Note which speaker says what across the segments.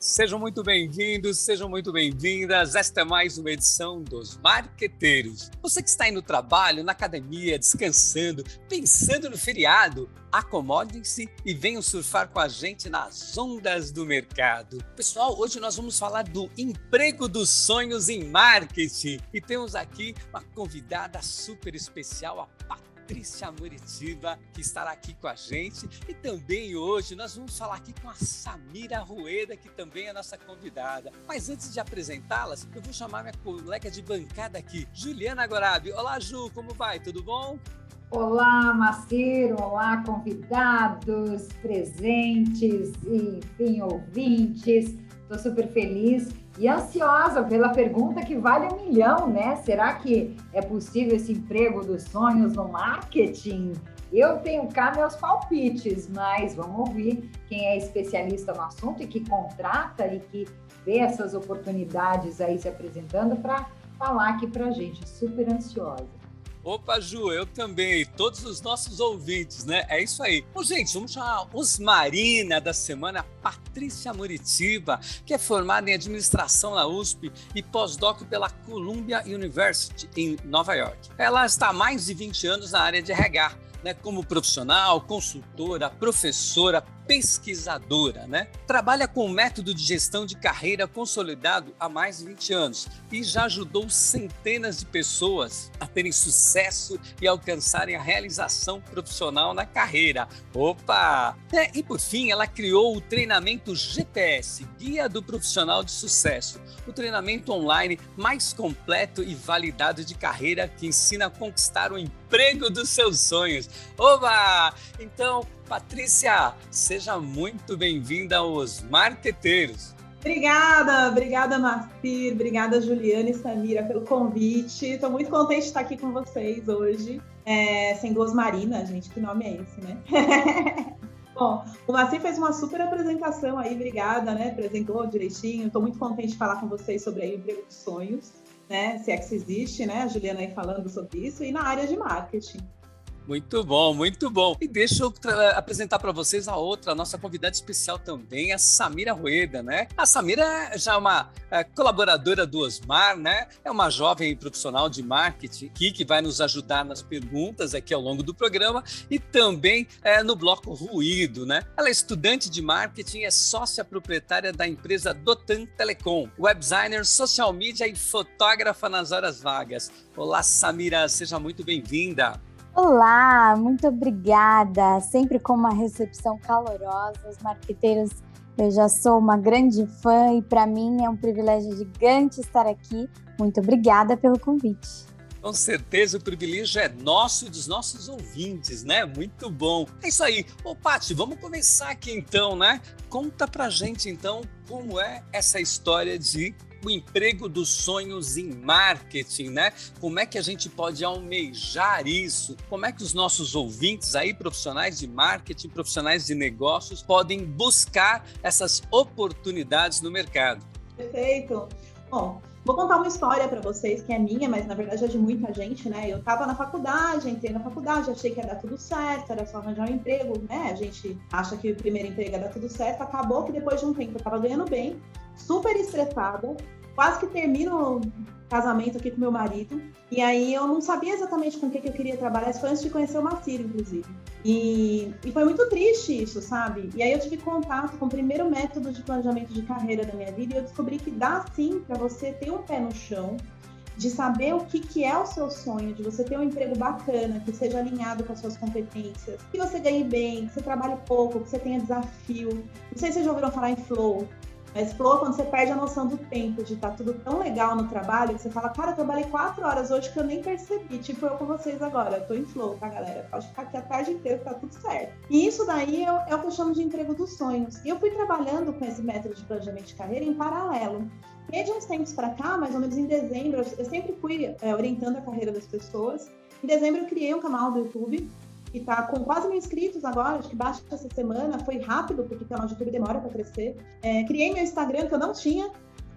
Speaker 1: Sejam muito bem-vindos, sejam muito bem-vindas. Esta é mais uma edição dos Marqueteiros. Você que está aí no trabalho, na academia, descansando, pensando no feriado, acomodem-se e venham surfar com a gente nas ondas do mercado. Pessoal, hoje nós vamos falar do emprego dos sonhos em marketing e temos aqui uma convidada super especial, a Patrícia. Patrícia Muritiba, que estará aqui com a gente. E também hoje nós vamos falar aqui com a Samira Rueda, que também é nossa convidada. Mas antes de apresentá-las, eu vou chamar minha colega de bancada aqui, Juliana Gorabi. Olá, Ju, como vai? Tudo bom?
Speaker 2: Olá, Maciro, olá, convidados, presentes, enfim, ouvintes. Estou super feliz e ansiosa pela pergunta que vale um milhão, né? Será que é possível esse emprego dos sonhos no marketing? Eu tenho cá meus palpites, mas vamos ouvir quem é especialista no assunto e que contrata e que vê essas oportunidades aí se apresentando para falar aqui para gente. Super ansiosa.
Speaker 1: Opa, Ju, eu também, todos os nossos ouvintes, né? É isso aí. Bom, gente, vamos chamar os Marina da semana, Patrícia Muritiba, que é formada em administração na USP e pós-doc pela Columbia University em Nova York. Ela está há mais de 20 anos na área de RH, né, como profissional, consultora, professora, pesquisadora, né? Trabalha com o método de gestão de carreira consolidado há mais de 20 anos e já ajudou centenas de pessoas a terem sucesso e alcançarem a realização profissional na carreira. Opa! É, e por fim, ela criou o treinamento GPS, Guia do Profissional de Sucesso, o treinamento online mais completo e validado de carreira que ensina a conquistar o emprego dos seus sonhos. Oba! Então, Patrícia, seja muito bem-vinda aos Marqueteiros.
Speaker 3: Obrigada, obrigada, Marcir, obrigada, Juliana e Samira, pelo convite. Estou muito contente de estar aqui com vocês hoje. É, sem duas Marinas, gente, que nome é esse, né? Bom, o Marcir fez uma super apresentação aí, obrigada, né? Apresentou direitinho. Estou muito contente de falar com vocês sobre aí o emprego dos sonhos, né? Se é que existe, né? A Juliana aí falando sobre isso, e na área de marketing.
Speaker 1: Muito bom, muito bom. E deixa eu apresentar para vocês a outra, a nossa convidada especial também, a Samira Rueda, né? A Samira já é uma é, colaboradora do Osmar, né? É uma jovem profissional de marketing aqui que vai nos ajudar nas perguntas aqui ao longo do programa e também é, no bloco Ruído, né? Ela é estudante de marketing, é sócia proprietária da empresa Dotan Telecom, web designer, social media e fotógrafa nas horas vagas. Olá, Samira, seja muito bem-vinda.
Speaker 4: Olá, muito obrigada. Sempre com uma recepção calorosa. Os marqueteiros, eu já sou uma grande fã e para mim é um privilégio gigante estar aqui. Muito obrigada pelo convite.
Speaker 1: Com certeza o privilégio é nosso e dos nossos ouvintes, né? Muito bom. É isso aí. Ô, Paty, vamos começar aqui então, né? Conta pra gente então como é essa história de o emprego dos sonhos em marketing, né? Como é que a gente pode almejar isso? Como é que os nossos ouvintes aí, profissionais de marketing, profissionais de negócios, podem buscar essas oportunidades no mercado?
Speaker 3: Perfeito. Bom, Vou contar uma história para vocês que é minha, mas na verdade é de muita gente, né? Eu estava na faculdade, entrei na faculdade, achei que ia dar tudo certo, era só arranjar um emprego, né? A gente acha que o primeiro emprego ia dar tudo certo, acabou que depois de um tempo eu estava ganhando bem, super estressada, quase que termino o casamento aqui com meu marido. E aí eu não sabia exatamente com o que, que eu queria trabalhar. Isso foi antes de conhecer o Macir, inclusive. E, e foi muito triste isso, sabe? E aí eu tive contato com o primeiro método de planejamento de carreira da minha vida e eu descobri que dá sim para você ter um pé no chão, de saber o que, que é o seu sonho, de você ter um emprego bacana, que seja alinhado com as suas competências, que você ganhe bem, que você trabalhe pouco, que você tenha desafio. Não sei se vocês já ouviram falar em flow. Mas flow quando você perde a noção do tempo, de estar tá tudo tão legal no trabalho, que você fala, cara, eu trabalhei quatro horas hoje que eu nem percebi. Tipo eu com vocês agora. Eu tô em flow, tá, galera? Pode ficar aqui a tarde inteira, tá tudo certo. E isso daí é, é o que eu chamo de emprego dos sonhos. E eu fui trabalhando com esse método de planejamento de carreira em paralelo. E de uns tempos para cá, mais ou menos em dezembro, eu sempre fui é, orientando a carreira das pessoas. Em dezembro, eu criei um canal do YouTube que está com quase mil inscritos agora, acho que baixa essa semana, foi rápido, porque o canal de YouTube demora para crescer. É, criei meu Instagram, que eu não tinha,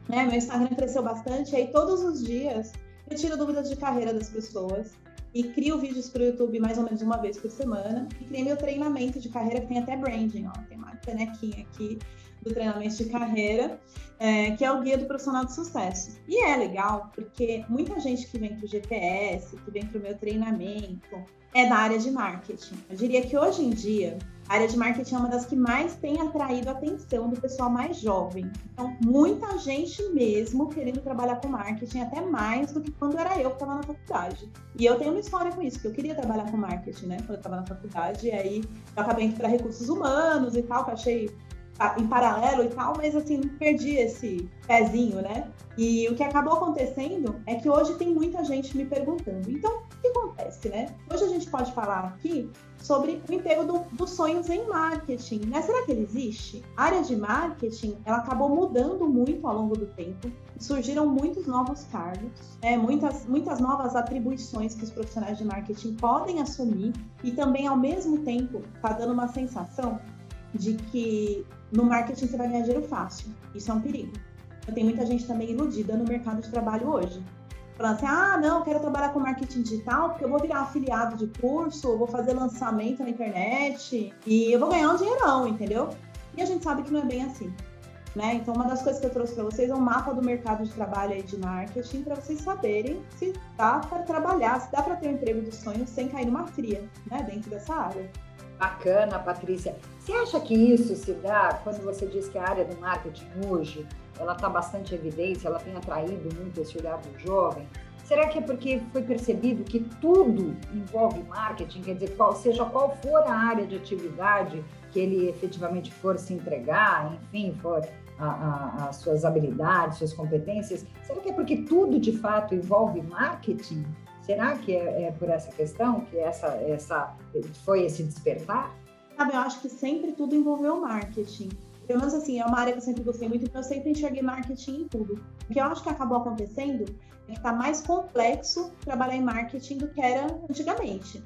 Speaker 3: né? Meu Instagram cresceu bastante, aí todos os dias eu tiro dúvidas de carreira das pessoas. e crio vídeos para o YouTube mais ou menos uma vez por semana. E criei meu treinamento de carreira, que tem até branding, ó, tem canequinha aqui do treinamento de carreira, é, que é o guia do profissional de sucesso. E é legal, porque muita gente que vem para o GPS, que vem para o meu treinamento, é da área de marketing. Eu diria que hoje em dia, a área de marketing é uma das que mais tem atraído a atenção do pessoal mais jovem. Então, muita gente mesmo querendo trabalhar com marketing, até mais do que quando era eu que estava na faculdade. E eu tenho uma história com isso, que eu queria trabalhar com marketing, né, quando eu estava na faculdade, e aí eu acabei indo para recursos humanos e tal, que eu achei em paralelo e tal, mas assim, não perdi esse pezinho, né? E o que acabou acontecendo é que hoje tem muita gente me perguntando. Então, o que acontece, né? Hoje a gente pode falar aqui sobre o emprego do, dos sonhos em marketing. Né? Será que ele existe? A área de marketing, ela acabou mudando muito ao longo do tempo. Surgiram muitos novos cargos, né? muitas, muitas novas atribuições que os profissionais de marketing podem assumir e também, ao mesmo tempo, está dando uma sensação de que no marketing você vai ganhar dinheiro fácil. Isso é um perigo. Tem muita gente também iludida no mercado de trabalho hoje. Falando assim, ah, não, eu quero trabalhar com marketing digital porque eu vou virar afiliado de curso, eu vou fazer lançamento na internet e eu vou ganhar um dinheirão, entendeu? E a gente sabe que não é bem assim. Né? Então, uma das coisas que eu trouxe para vocês é um mapa do mercado de trabalho aí de marketing para vocês saberem se dá para trabalhar, se dá para ter um emprego dos sonhos sem cair numa fria, né? Dentro dessa área.
Speaker 2: Bacana, Patrícia. Você acha que isso se dá quando você diz que a área do marketing hoje ela está bastante evidência, ela tem atraído muito esse olhar do jovem? Será que é porque foi percebido que tudo envolve marketing, quer dizer, qual, seja qual for a área de atividade que ele efetivamente for se entregar, enfim, for as suas habilidades, suas competências, será que é porque tudo de fato envolve marketing? Será que é, é por essa questão que essa, essa foi esse despertar?
Speaker 3: Sabe, eu acho que sempre tudo envolveu marketing. Pelo menos assim, é uma área que eu sempre gostei muito, então eu sempre enxerguei marketing em tudo. O que eu acho que acabou acontecendo é que está mais complexo trabalhar em marketing do que era antigamente.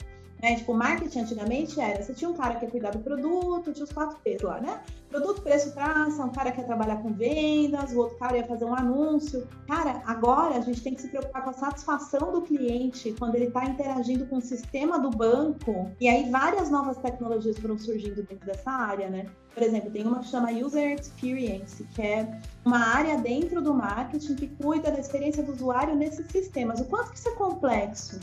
Speaker 3: Né? Tipo, marketing antigamente era, você tinha um cara que ia cuidar do produto, tinha os quatro P's lá, né? Produto, preço, praça, um cara que ia trabalhar com vendas, o outro cara ia fazer um anúncio. Cara, agora a gente tem que se preocupar com a satisfação do cliente quando ele está interagindo com o sistema do banco. E aí várias novas tecnologias foram surgindo dentro dessa área, né? Por exemplo, tem uma que chama User Experience, que é uma área dentro do marketing que cuida da experiência do usuário nesses sistemas. O quanto que isso é complexo?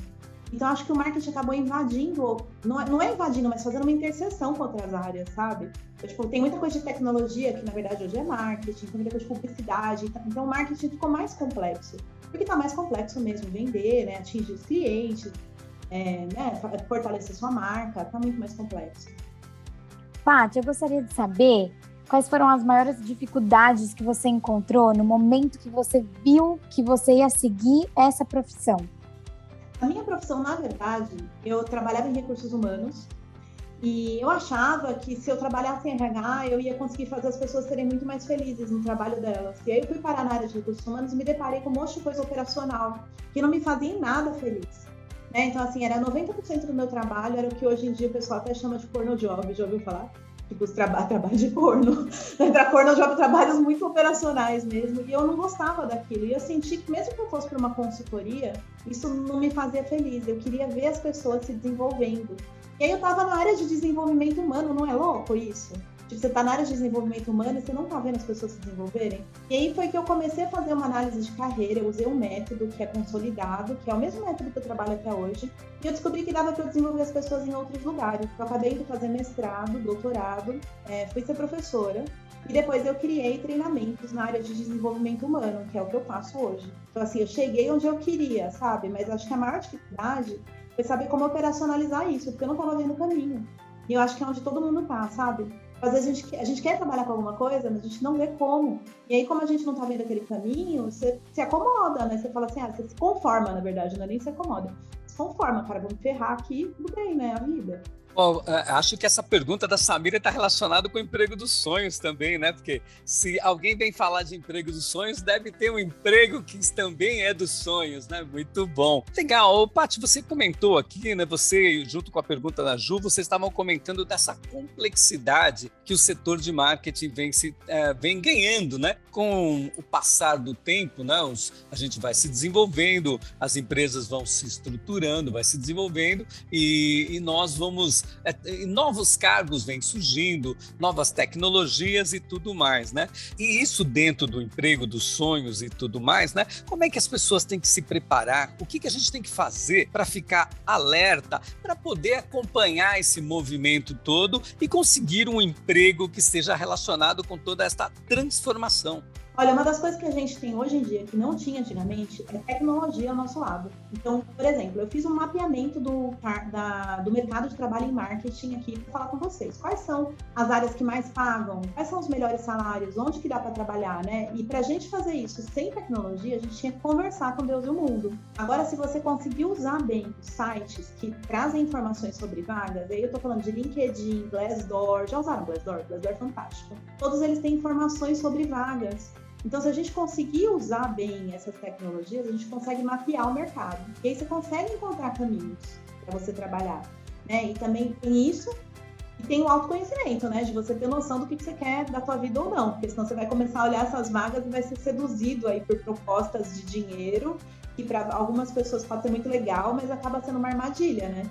Speaker 3: Então, acho que o marketing acabou invadindo, não é, não é invadindo, mas fazendo uma interseção com outras áreas, sabe? Então, tipo, tem muita coisa de tecnologia, que na verdade hoje é marketing, tem muita coisa de publicidade. Então, então o marketing ficou mais complexo. Porque está mais complexo mesmo vender, né? atingir os clientes, é, né? fortalecer sua marca, está muito mais complexo.
Speaker 4: Paty, eu gostaria de saber quais foram as maiores dificuldades que você encontrou no momento que você viu que você ia seguir essa profissão.
Speaker 3: A minha profissão, na verdade, eu trabalhava em recursos humanos e eu achava que se eu trabalhasse em RH, eu ia conseguir fazer as pessoas serem muito mais felizes no trabalho delas. E aí eu fui parar na área de recursos humanos e me deparei com um monte de coisa operacional que não me fazia em nada feliz. Né? Então, assim, era 90% do meu trabalho, era o que hoje em dia o pessoal até chama de porno job, já ouviu falar? Tipo, traba trabalho de porno. Para porno, eu trabalhos muito operacionais mesmo. E eu não gostava daquilo. E eu senti que, mesmo que eu fosse para uma consultoria, isso não me fazia feliz. Eu queria ver as pessoas se desenvolvendo. E aí eu estava na área de desenvolvimento humano, não é louco isso? Tipo, você está na área de desenvolvimento humano e você não está vendo as pessoas se desenvolverem. E aí foi que eu comecei a fazer uma análise de carreira, eu usei um método que é consolidado, que é o mesmo método que eu trabalho até hoje, e eu descobri que dava para desenvolver as pessoas em outros lugares. Eu acabei de fazer mestrado, doutorado, é, fui ser professora, e depois eu criei treinamentos na área de desenvolvimento humano, que é o que eu faço hoje. Então, assim, eu cheguei onde eu queria, sabe? Mas acho que a maior dificuldade foi saber como operacionalizar isso, porque eu não estava vendo o caminho. E eu acho que é onde todo mundo tá, sabe? Às vezes a gente, a gente quer trabalhar com alguma coisa, mas a gente não vê como. E aí, como a gente não tá vendo aquele caminho, você se acomoda, né? Você fala assim, ah, você se conforma, na verdade, não é nem se acomoda. Se conforma, cara, vamos ferrar aqui, tudo bem, né? A vida.
Speaker 1: Bom, é, acho que essa pergunta da Samira está relacionada com o emprego dos sonhos também, né? Porque se alguém vem falar de emprego dos sonhos, deve ter um emprego que também é dos sonhos, né? Muito bom. Legal. Paty, você comentou aqui, né? Você, junto com a pergunta da Ju, vocês estavam comentando dessa complexidade que o setor de marketing vem, se, é, vem ganhando, né? Com o passar do tempo, né? Os, a gente vai se desenvolvendo, as empresas vão se estruturando, vai se desenvolvendo e, e nós vamos é, novos cargos vêm surgindo, novas tecnologias e tudo mais, né? E isso dentro do emprego, dos sonhos e tudo mais, né? Como é que as pessoas têm que se preparar? O que, que a gente tem que fazer para ficar alerta, para poder acompanhar esse movimento todo e conseguir um emprego que seja relacionado com toda esta transformação?
Speaker 3: Olha, uma das coisas que a gente tem hoje em dia que não tinha antigamente é tecnologia ao nosso lado. Então, por exemplo, eu fiz um mapeamento do, da, do mercado de trabalho em marketing aqui para falar com vocês. Quais são as áreas que mais pagam? Quais são os melhores salários? Onde que dá para trabalhar, né? E para a gente fazer isso sem tecnologia, a gente tinha que conversar com Deus e o mundo. Agora, se você conseguir usar bem os sites que trazem informações sobre vagas, aí eu estou falando de LinkedIn, Glassdoor, já usaram Glassdoor? Glassdoor é fantástico. Todos eles têm informações sobre vagas. Então, se a gente conseguir usar bem essas tecnologias, a gente consegue mapear o mercado. E aí você consegue encontrar caminhos para você trabalhar. Né? E também tem isso e tem o autoconhecimento, né? De você ter noção do que você quer da tua vida ou não. Porque senão você vai começar a olhar essas vagas e vai ser seduzido aí por propostas de dinheiro, que para algumas pessoas pode ser muito legal, mas acaba sendo uma armadilha, né?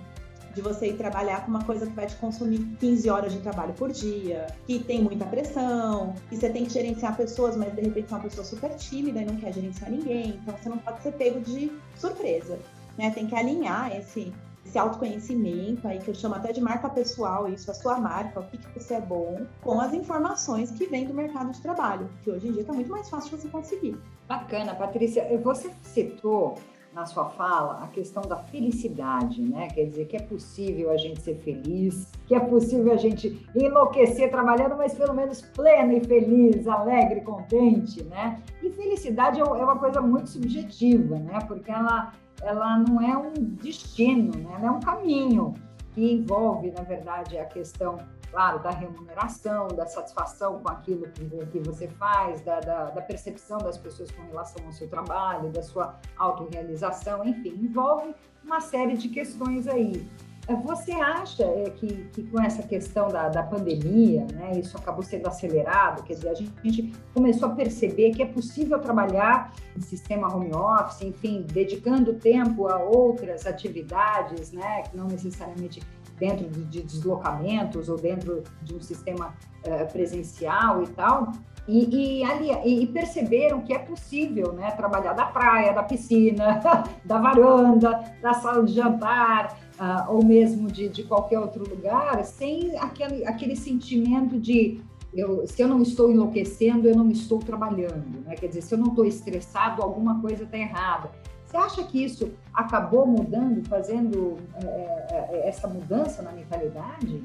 Speaker 3: De você ir trabalhar com uma coisa que vai te consumir 15 horas de trabalho por dia, que tem muita pressão, que você tem que gerenciar pessoas, mas de repente é uma pessoa super tímida e não quer gerenciar ninguém, então você não pode ser pego de surpresa, né? Tem que alinhar esse esse autoconhecimento aí que eu chamo até de marca pessoal, isso a sua marca, o que, que você é bom, com as informações que vêm do mercado de trabalho, que hoje em dia está muito mais fácil de você conseguir.
Speaker 2: Bacana, Patrícia. Você citou na sua fala a questão da felicidade, né? Quer dizer que é possível a gente ser feliz, que é possível a gente enlouquecer trabalhando, mas pelo menos pleno e feliz, alegre, contente, né? E felicidade é, é uma coisa muito subjetiva, né? Porque ela, ela não é um destino, né? Ela é um caminho que envolve, na verdade, a questão claro, da remuneração, da satisfação com aquilo que, que você faz, da, da, da, percepção das pessoas com relação ao seu trabalho, da sua autorrealização, enfim, envolve uma série de questões aí. É, você acha é, que, que com essa questão da, da pandemia, né, isso acabou sendo acelerado? Quer dizer, a gente, começou a perceber que é possível trabalhar em sistema home office, enfim, dedicando tempo a outras atividades, né, que não necessariamente dentro de, de deslocamentos ou dentro de um sistema uh, presencial e tal, e, e, ali, e, perceberam que é possível né, trabalhar da praia, da piscina, da varanda, da sala de jantar, uh, ou mesmo de, de qualquer outro lugar, sem aquele, aquele sentimento de eu, se eu não estou enlouquecendo, eu não estou trabalhando. Né? Quer dizer, se eu não estou estressado, alguma coisa está errada. Você acha que isso acabou mudando, fazendo é, é, é, essa mudança na mentalidade?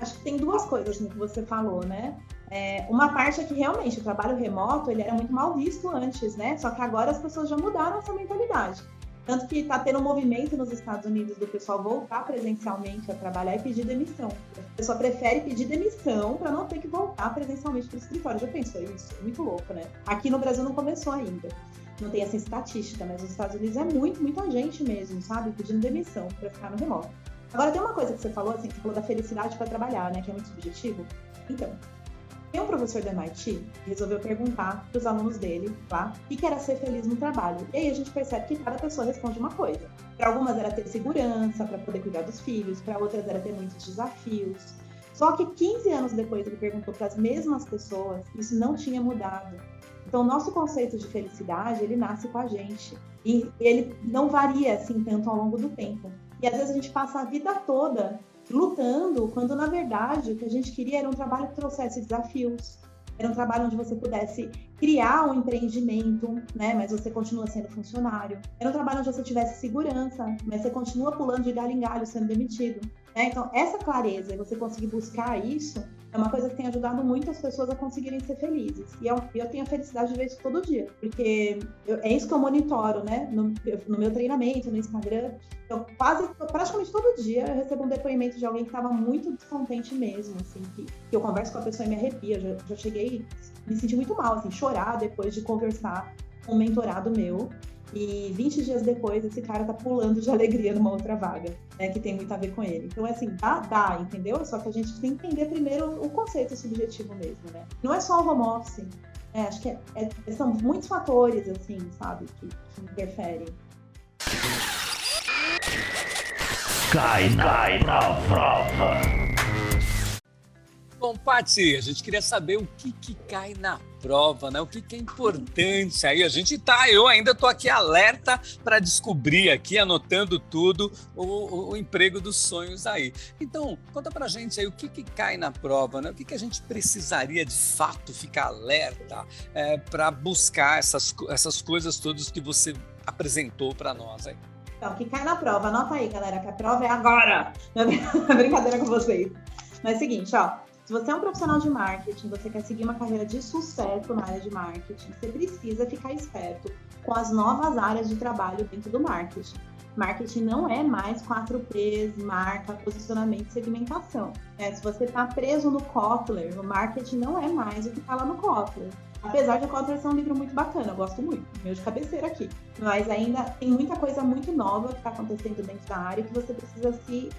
Speaker 3: Acho que tem duas coisas no que você falou, né? É, uma parte é que realmente o trabalho remoto ele era muito mal visto antes, né? Só que agora as pessoas já mudaram essa mentalidade. Tanto que está tendo um movimento nos Estados Unidos do pessoal voltar presencialmente a trabalhar e pedir demissão. A pessoa prefere pedir demissão para não ter que voltar presencialmente para o escritório. Já pensou isso? É muito louco, né? Aqui no Brasil não começou ainda não tem essa estatística, mas nos Estados Unidos é muito, muita gente mesmo, sabe? Pedindo demissão para ficar no remoto. Agora, tem uma coisa que você falou, assim, que falou da felicidade para trabalhar, né? Que é muito subjetivo. Então, tem um professor do MIT que resolveu perguntar para os alunos dele, tá? O que era ser feliz no trabalho. E aí a gente percebe que cada pessoa responde uma coisa. Para algumas era ter segurança, para poder cuidar dos filhos, para outras era ter muitos desafios. Só que 15 anos depois ele perguntou para as mesmas pessoas, isso não tinha mudado. Então, nosso conceito de felicidade, ele nasce com a gente. E ele não varia assim tanto ao longo do tempo. E às vezes a gente passa a vida toda lutando, quando na verdade o que a gente queria era um trabalho que trouxesse desafios. Era um trabalho onde você pudesse criar um empreendimento, né? Mas você continua sendo funcionário. Era um trabalho onde você tivesse segurança, mas você continua pulando de galho em galho, sendo demitido. Né? Então, essa clareza você conseguir buscar isso, é uma coisa que tem ajudado muito as pessoas a conseguirem ser felizes. E eu, eu tenho a felicidade de ver isso todo dia, porque eu, é isso que eu monitoro, né? No, no, meu treinamento, no Instagram. Eu quase, praticamente todo dia eu recebo um depoimento de alguém que estava muito descontente mesmo, assim, que, que, eu converso com a pessoa e me arrepia. Já, já cheguei, me senti muito mal, assim, chorar depois de conversar com um mentorado meu. E 20 dias depois, esse cara tá pulando de alegria numa outra vaga, né? Que tem muito a ver com ele. Então, assim, dá, dá, entendeu? Só que a gente tem que entender primeiro o conceito subjetivo mesmo, né? Não é só o home office. É, acho que é, é, são muitos fatores, assim, sabe, que, que interferem.
Speaker 5: Cai cai na prova.
Speaker 1: Bom, Paty, a gente queria saber o que, que cai na prova, né? O que, que é importante aí. A gente tá, eu ainda estou aqui alerta para descobrir aqui, anotando tudo, o, o, emprego dos sonhos aí. Então, conta pra gente aí o que, que cai na prova, né? O que, que a gente precisaria de fato ficar alerta é, para buscar essas, essas coisas todas que você apresentou para nós aí.
Speaker 3: Então, que cai na prova, anota aí, galera, que a prova é agora. Brincadeira com vocês. Mas é o seguinte, ó. Se você é um profissional de marketing, você quer seguir uma carreira de sucesso na área de marketing, você precisa ficar esperto com as novas áreas de trabalho dentro do marketing. Marketing não é mais 4Ps, marca, posicionamento e segmentação. É, se você está preso no Kotler, o marketing não é mais o que está lá no Kotler. Apesar de a Kotler ser um livro muito bacana, eu gosto muito, meu de cabeceira aqui. Mas ainda tem muita coisa muito nova que está acontecendo dentro da área que você precisa se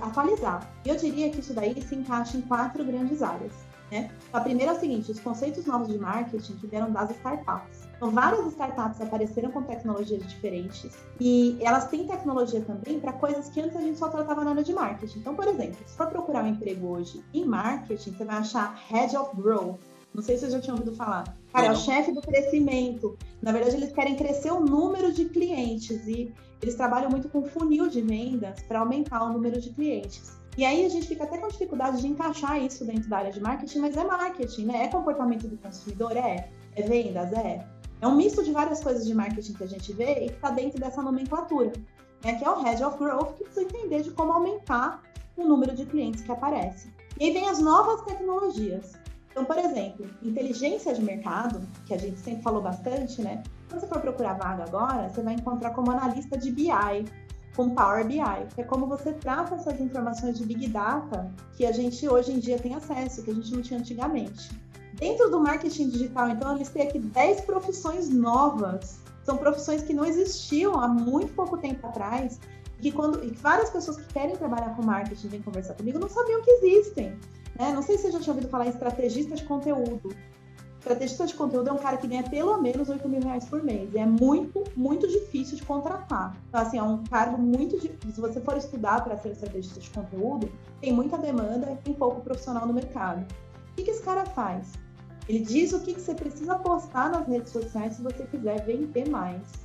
Speaker 3: atualizar. E eu diria que isso daí se encaixa em quatro grandes áreas. Né? A primeira é o seguinte: os conceitos novos de marketing que vieram das startups. Então, várias startups apareceram com tecnologias diferentes e elas têm tecnologia também para coisas que antes a gente só tratava na área de marketing. Então, por exemplo, se for procurar um emprego hoje em marketing, você vai achar Head of Growth, não sei se vocês já tinham ouvido falar. Cara, é o chefe do crescimento. Na verdade, eles querem crescer o número de clientes e eles trabalham muito com funil de vendas para aumentar o número de clientes. E aí a gente fica até com dificuldade de encaixar isso dentro da área de marketing, mas é marketing, né? É comportamento do consumidor? É. É vendas? É. É um misto de várias coisas de marketing que a gente vê e que está dentro dessa nomenclatura, né? que é o Head of Growth, que precisa entender de como aumentar o número de clientes que aparece. E aí vem as novas tecnologias. Então, por exemplo, inteligência de mercado, que a gente sempre falou bastante, né? Quando você for procurar vaga agora, você vai encontrar como analista de BI, com Power BI, que é como você trata essas informações de Big Data que a gente hoje em dia tem acesso, que a gente não tinha antigamente. Dentro do marketing digital, então, eu listei aqui 10 profissões novas. São profissões que não existiam há muito pouco tempo atrás que quando e várias pessoas que querem trabalhar com marketing vêm conversar comigo não sabiam que existem. Né? Não sei se você já tinha ouvido falar em estrategista de conteúdo. Estrategista de conteúdo é um cara que ganha pelo menos 8 mil reais por mês. E é muito, muito difícil de contratar. Então, assim, é um cargo muito difícil. Se você for estudar para ser estrategista de conteúdo, tem muita demanda e tem pouco profissional no mercado. O que, que esse cara faz? Ele diz o que, que você precisa postar nas redes sociais se você quiser vender mais.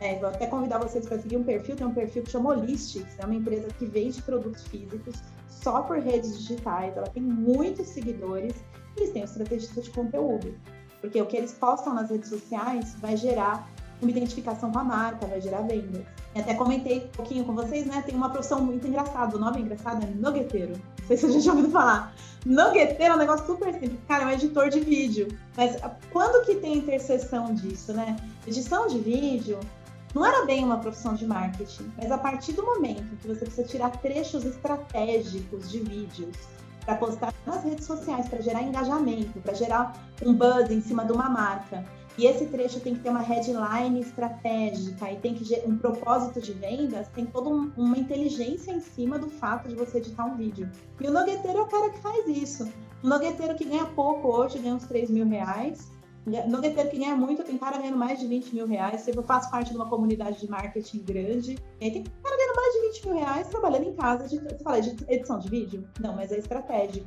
Speaker 3: É, vou até convidar vocês para seguir um perfil, tem um perfil que chama Holistics, é uma empresa que vende produtos físicos só por redes digitais, ela tem muitos seguidores, eles têm um estrategista de conteúdo. Porque o que eles postam nas redes sociais vai gerar uma identificação com a marca, vai gerar vendas. E até comentei um pouquinho com vocês, né? Tem uma profissão muito engraçada, o nome é engraçado é nugueteiro. Não sei se vocês já ouviram falar. Nugueteiro é um negócio super simples. Cara, é um editor de vídeo. Mas quando que tem interseção disso, né? Edição de vídeo não era bem uma profissão de marketing, mas a partir do momento que você precisa tirar trechos estratégicos de vídeos para postar nas redes sociais, para gerar engajamento, para gerar um buzz em cima de uma marca, e esse trecho tem que ter uma headline estratégica e tem que um propósito de vendas, tem toda um, uma inteligência em cima do fato de você editar um vídeo. E o nogueteiro é o cara que faz isso. O nogueteiro que ganha pouco hoje, ganha uns 3 mil reais, não tem que ganhar muito, tem cara ganhando mais de 20 mil reais. Eu faço parte de uma comunidade de marketing grande. Tem cara ganhando mais de 20 mil reais trabalhando em casa. De, você fala de edição de vídeo? Não, mas é estratégico.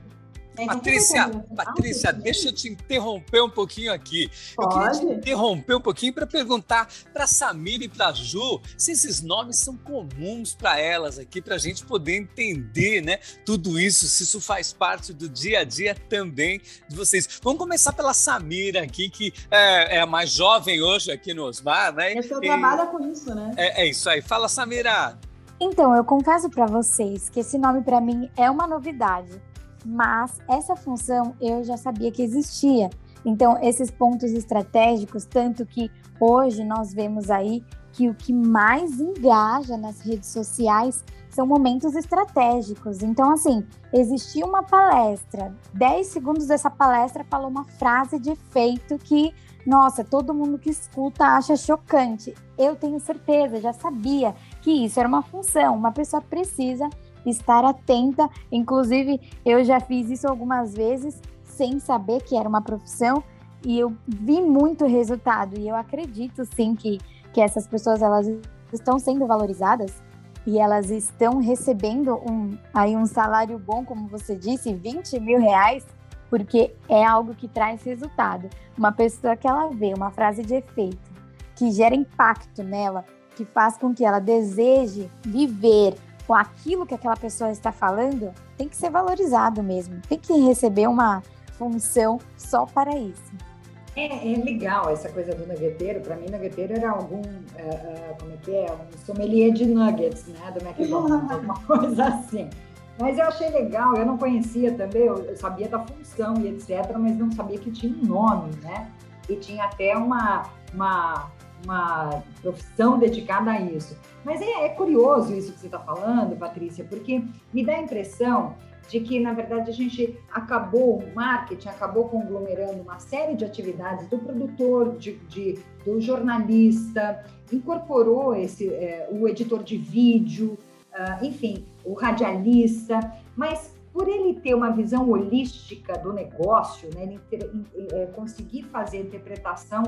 Speaker 1: É, Patrícia, Patrícia, deixa eu te interromper um pouquinho aqui. Pode? Eu queria te interromper um pouquinho para perguntar para Samira e para Ju se esses nomes são comuns para elas aqui, para a gente poder entender né, tudo isso, se isso faz parte do dia a dia também de vocês. Vamos começar pela Samira aqui, que é, é a mais jovem hoje aqui no Osmar, né?
Speaker 3: Você e... trabalha com isso, né?
Speaker 1: É, é isso aí. Fala, Samira.
Speaker 4: Então, eu confesso para vocês que esse nome para mim é uma novidade mas essa função eu já sabia que existia. Então, esses pontos estratégicos, tanto que hoje nós vemos aí que o que mais engaja nas redes sociais são momentos estratégicos. Então, assim, existia uma palestra, 10 segundos dessa palestra falou uma frase de efeito que, nossa, todo mundo que escuta acha chocante. Eu tenho certeza, já sabia que isso era uma função. Uma pessoa precisa estar atenta. Inclusive, eu já fiz isso algumas vezes sem saber que era uma profissão e eu vi muito resultado. E eu acredito sim que, que essas pessoas elas estão sendo valorizadas e elas estão recebendo um, aí um salário bom, como você disse, 20 mil reais, porque é algo que traz resultado. Uma pessoa que ela vê uma frase de efeito, que gera impacto nela, que faz com que ela deseje viver com aquilo que aquela pessoa está falando, tem que ser valorizado mesmo, tem que receber uma função só para isso.
Speaker 2: É, é, legal essa coisa do nuggeteiro. Para mim, nuggeteiro era algum, uh, uh, como é que é? Um sommelier de nuggets, né? Do McDonald's, alguma coisa assim. Mas eu achei legal, eu não conhecia também, eu, eu, sabia da função e etc., mas não sabia que tinha um nome, né? E tinha até uma, uma, uma profissão dedicada a isso. Mas é, é curioso isso que você está falando, Patrícia, porque me dá a impressão de que, na verdade, a gente acabou, o marketing acabou conglomerando uma série de atividades do produtor, de, de do jornalista, incorporou esse, é, o editor de vídeo, uh, enfim, o radialista, mas por ele ter uma visão holística do negócio, né, ele ter, é, conseguir fazer a interpretação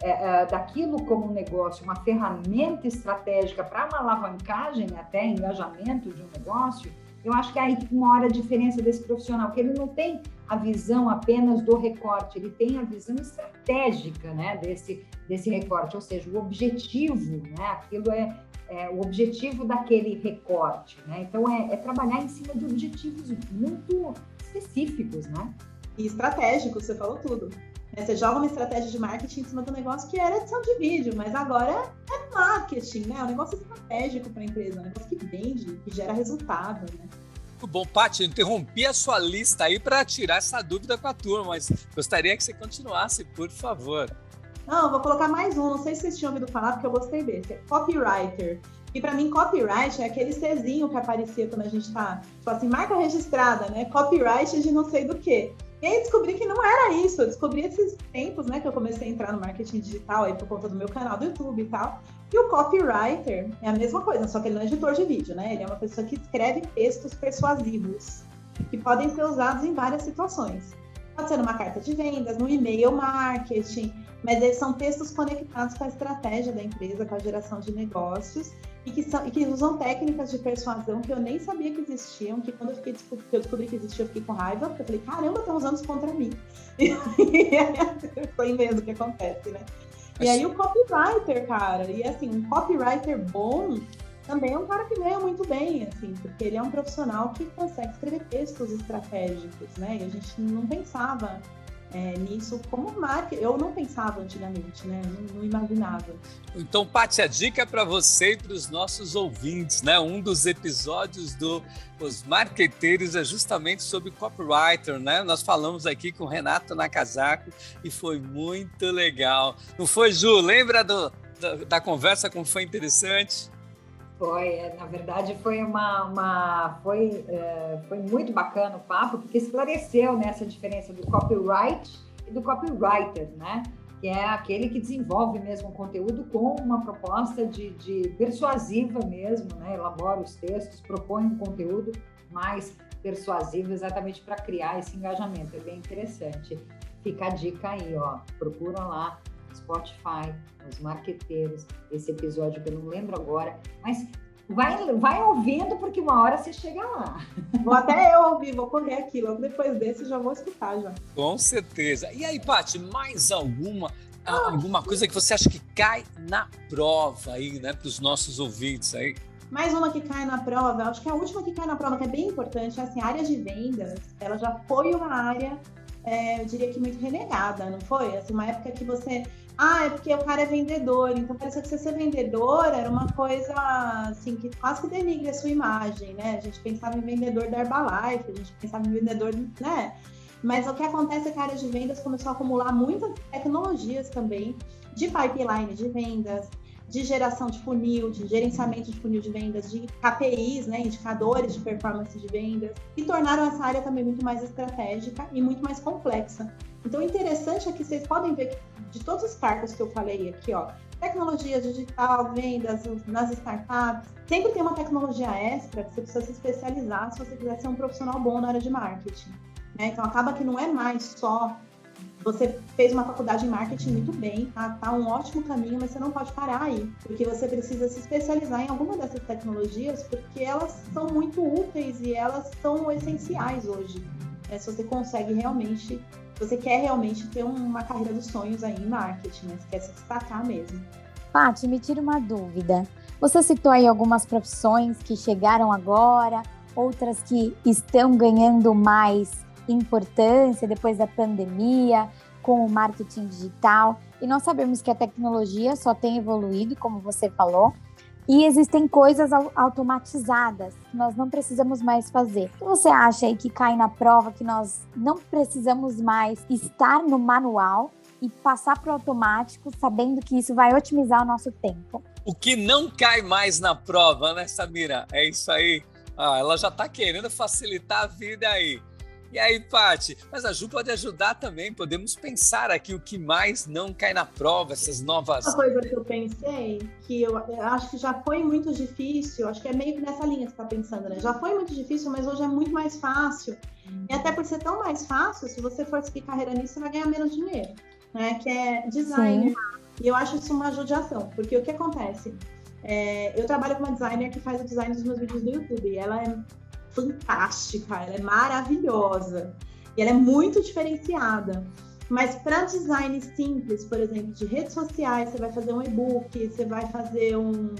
Speaker 2: é, é, daquilo como um negócio, uma ferramenta estratégica para uma alavancagem, até engajamento de um negócio, eu acho que aí mora a diferença desse profissional, que ele não tem a visão apenas do recorte, ele tem a visão estratégica, né, desse, desse recorte, ou seja, o objetivo, né, aquilo é, é o objetivo daquele recorte, né, então é, é trabalhar em cima de objetivos muito específicos, né.
Speaker 3: E estratégicos, você falou tudo. É, você joga uma estratégia de marketing em cima do negócio que era edição de vídeo, mas agora é marketing, né? É um negócio estratégico para a empresa, um negócio que vende, que gera resultado, né?
Speaker 1: Muito bom, Paty, interrompi a sua lista aí para tirar essa dúvida com a turma, mas gostaria que você continuasse, por favor.
Speaker 3: Não, vou colocar mais um, não sei se vocês tinham ouvido falar, porque eu gostei desse. É copywriter. E para mim, copyright é aquele Czinho que aparecia quando a gente tá, tipo assim, marca registrada, né? Copyright de não sei do que. E aí descobri que não era isso. Eu descobri esses tempos, né, que eu comecei a entrar no marketing digital aí por conta do meu canal do YouTube e tal. E o copywriter é a mesma coisa, só que ele não é editor de vídeo, né? Ele é uma pessoa que escreve textos persuasivos que podem ser usados em várias situações. Pode ser numa carta de vendas, no e-mail marketing, mas eles são textos conectados com a estratégia da empresa, com a geração de negócios e que, são, e que usam técnicas de persuasão que eu nem sabia que existiam, que quando eu, fiquei, que eu descobri que existia, eu fiquei com raiva, porque eu falei, caramba, estão usando isso contra mim. E foi mesmo que acontece, né? E aí o copywriter, cara, e assim, um copywriter bom também é um cara que ganha muito bem, assim, porque ele é um profissional que consegue escrever textos estratégicos, né? E a gente não pensava é, nisso como marca. Eu não pensava antigamente, né? Não, não imaginava.
Speaker 1: Então, Paty, a dica é para você e para os nossos ouvintes, né? Um dos episódios do Os Marqueteiros é justamente sobre copywriter, né? Nós falamos aqui com o Renato Nakazaku e foi muito legal. Não foi, Ju? Lembra do, da, da conversa como foi interessante?
Speaker 2: Foi, é, na verdade foi uma, uma foi, é, foi muito bacana o papo, porque esclareceu né, diferença do copyright e do copywriter, né? Que é aquele que desenvolve mesmo o conteúdo com uma proposta de, de persuasiva mesmo, né? Elabora os textos, propõe um conteúdo mais persuasivo exatamente para criar esse engajamento. É bem interessante. Fica a dica aí, ó. Procura lá Spotify, os marqueteiros, esse episódio que eu não lembro agora, mas vai, vai ouvindo, porque uma hora você chega lá.
Speaker 3: Vou até eu ouvir, vou correr aqui, logo depois desse já vou escutar já.
Speaker 1: Com certeza. E aí, Paty, mais alguma alguma coisa que você acha que cai na prova aí, né, para os nossos ouvintes aí?
Speaker 3: Mais uma que cai na prova, acho que a última que cai na prova, que é bem importante, é assim, a área de vendas, ela já foi uma área, é, eu diria que muito renegada, não foi? Assim, uma época que você ah, é porque o cara é vendedor, então parecia que você ser vendedor era uma coisa assim que quase que denigre a sua imagem, né? A gente pensava em vendedor da Herbalife, a gente pensava em vendedor, né? Mas o que acontece é que a área de vendas começou a acumular muitas tecnologias também de pipeline de vendas, de geração de funil, de gerenciamento de funil de vendas, de KPIs, né, indicadores de performance de vendas, e tornaram essa área também muito mais estratégica e muito mais complexa. Então, o interessante é que vocês podem ver que de todos os cargos que eu falei aqui, ó, tecnologia digital, vendas nas startups, sempre tem uma tecnologia extra que você precisa se especializar se você quiser ser um profissional bom na área de marketing. Né? Então, acaba que não é mais só você fez uma faculdade em marketing muito bem, tá? Tá um ótimo caminho, mas você não pode parar aí, porque você precisa se especializar em alguma dessas tecnologias, porque elas são muito úteis e elas são essenciais hoje. Né? Se você consegue realmente, você quer realmente ter uma carreira dos sonhos aí em marketing, né? Você quer se destacar mesmo.
Speaker 4: Paty, me tira uma dúvida. Você citou aí algumas profissões que chegaram agora, outras que estão ganhando mais importância depois da pandemia, com o marketing digital. E nós sabemos que a tecnologia só tem evoluído, como você falou, e existem coisas automatizadas que nós não precisamos mais fazer. O que você acha aí que cai na prova que nós não precisamos mais estar no manual e passar para o automático, sabendo que isso vai otimizar o nosso tempo?
Speaker 1: O que não cai mais na prova, né, Samira? É isso aí. Ah, ela já está querendo facilitar a vida aí. E aí, Pati, mas a Ju pode ajudar também. Podemos pensar aqui o que mais não cai na prova, essas novas.
Speaker 3: Uma coisa que eu pensei, que eu, eu acho que já foi muito difícil, acho que é meio que nessa linha que você está pensando, né? Já foi muito difícil, mas hoje é muito mais fácil. E até por ser tão mais fácil, se você for seguir carreira nisso, você vai ganhar menos dinheiro, né? Que é designer. Sim. E eu acho isso uma judiação, porque o que acontece? É, eu trabalho com uma designer que faz o design dos meus vídeos do YouTube. E ela é fantástica, ela é maravilhosa e ela é muito diferenciada. Mas para design simples, por exemplo, de redes sociais, você vai fazer um e-book, você vai fazer um.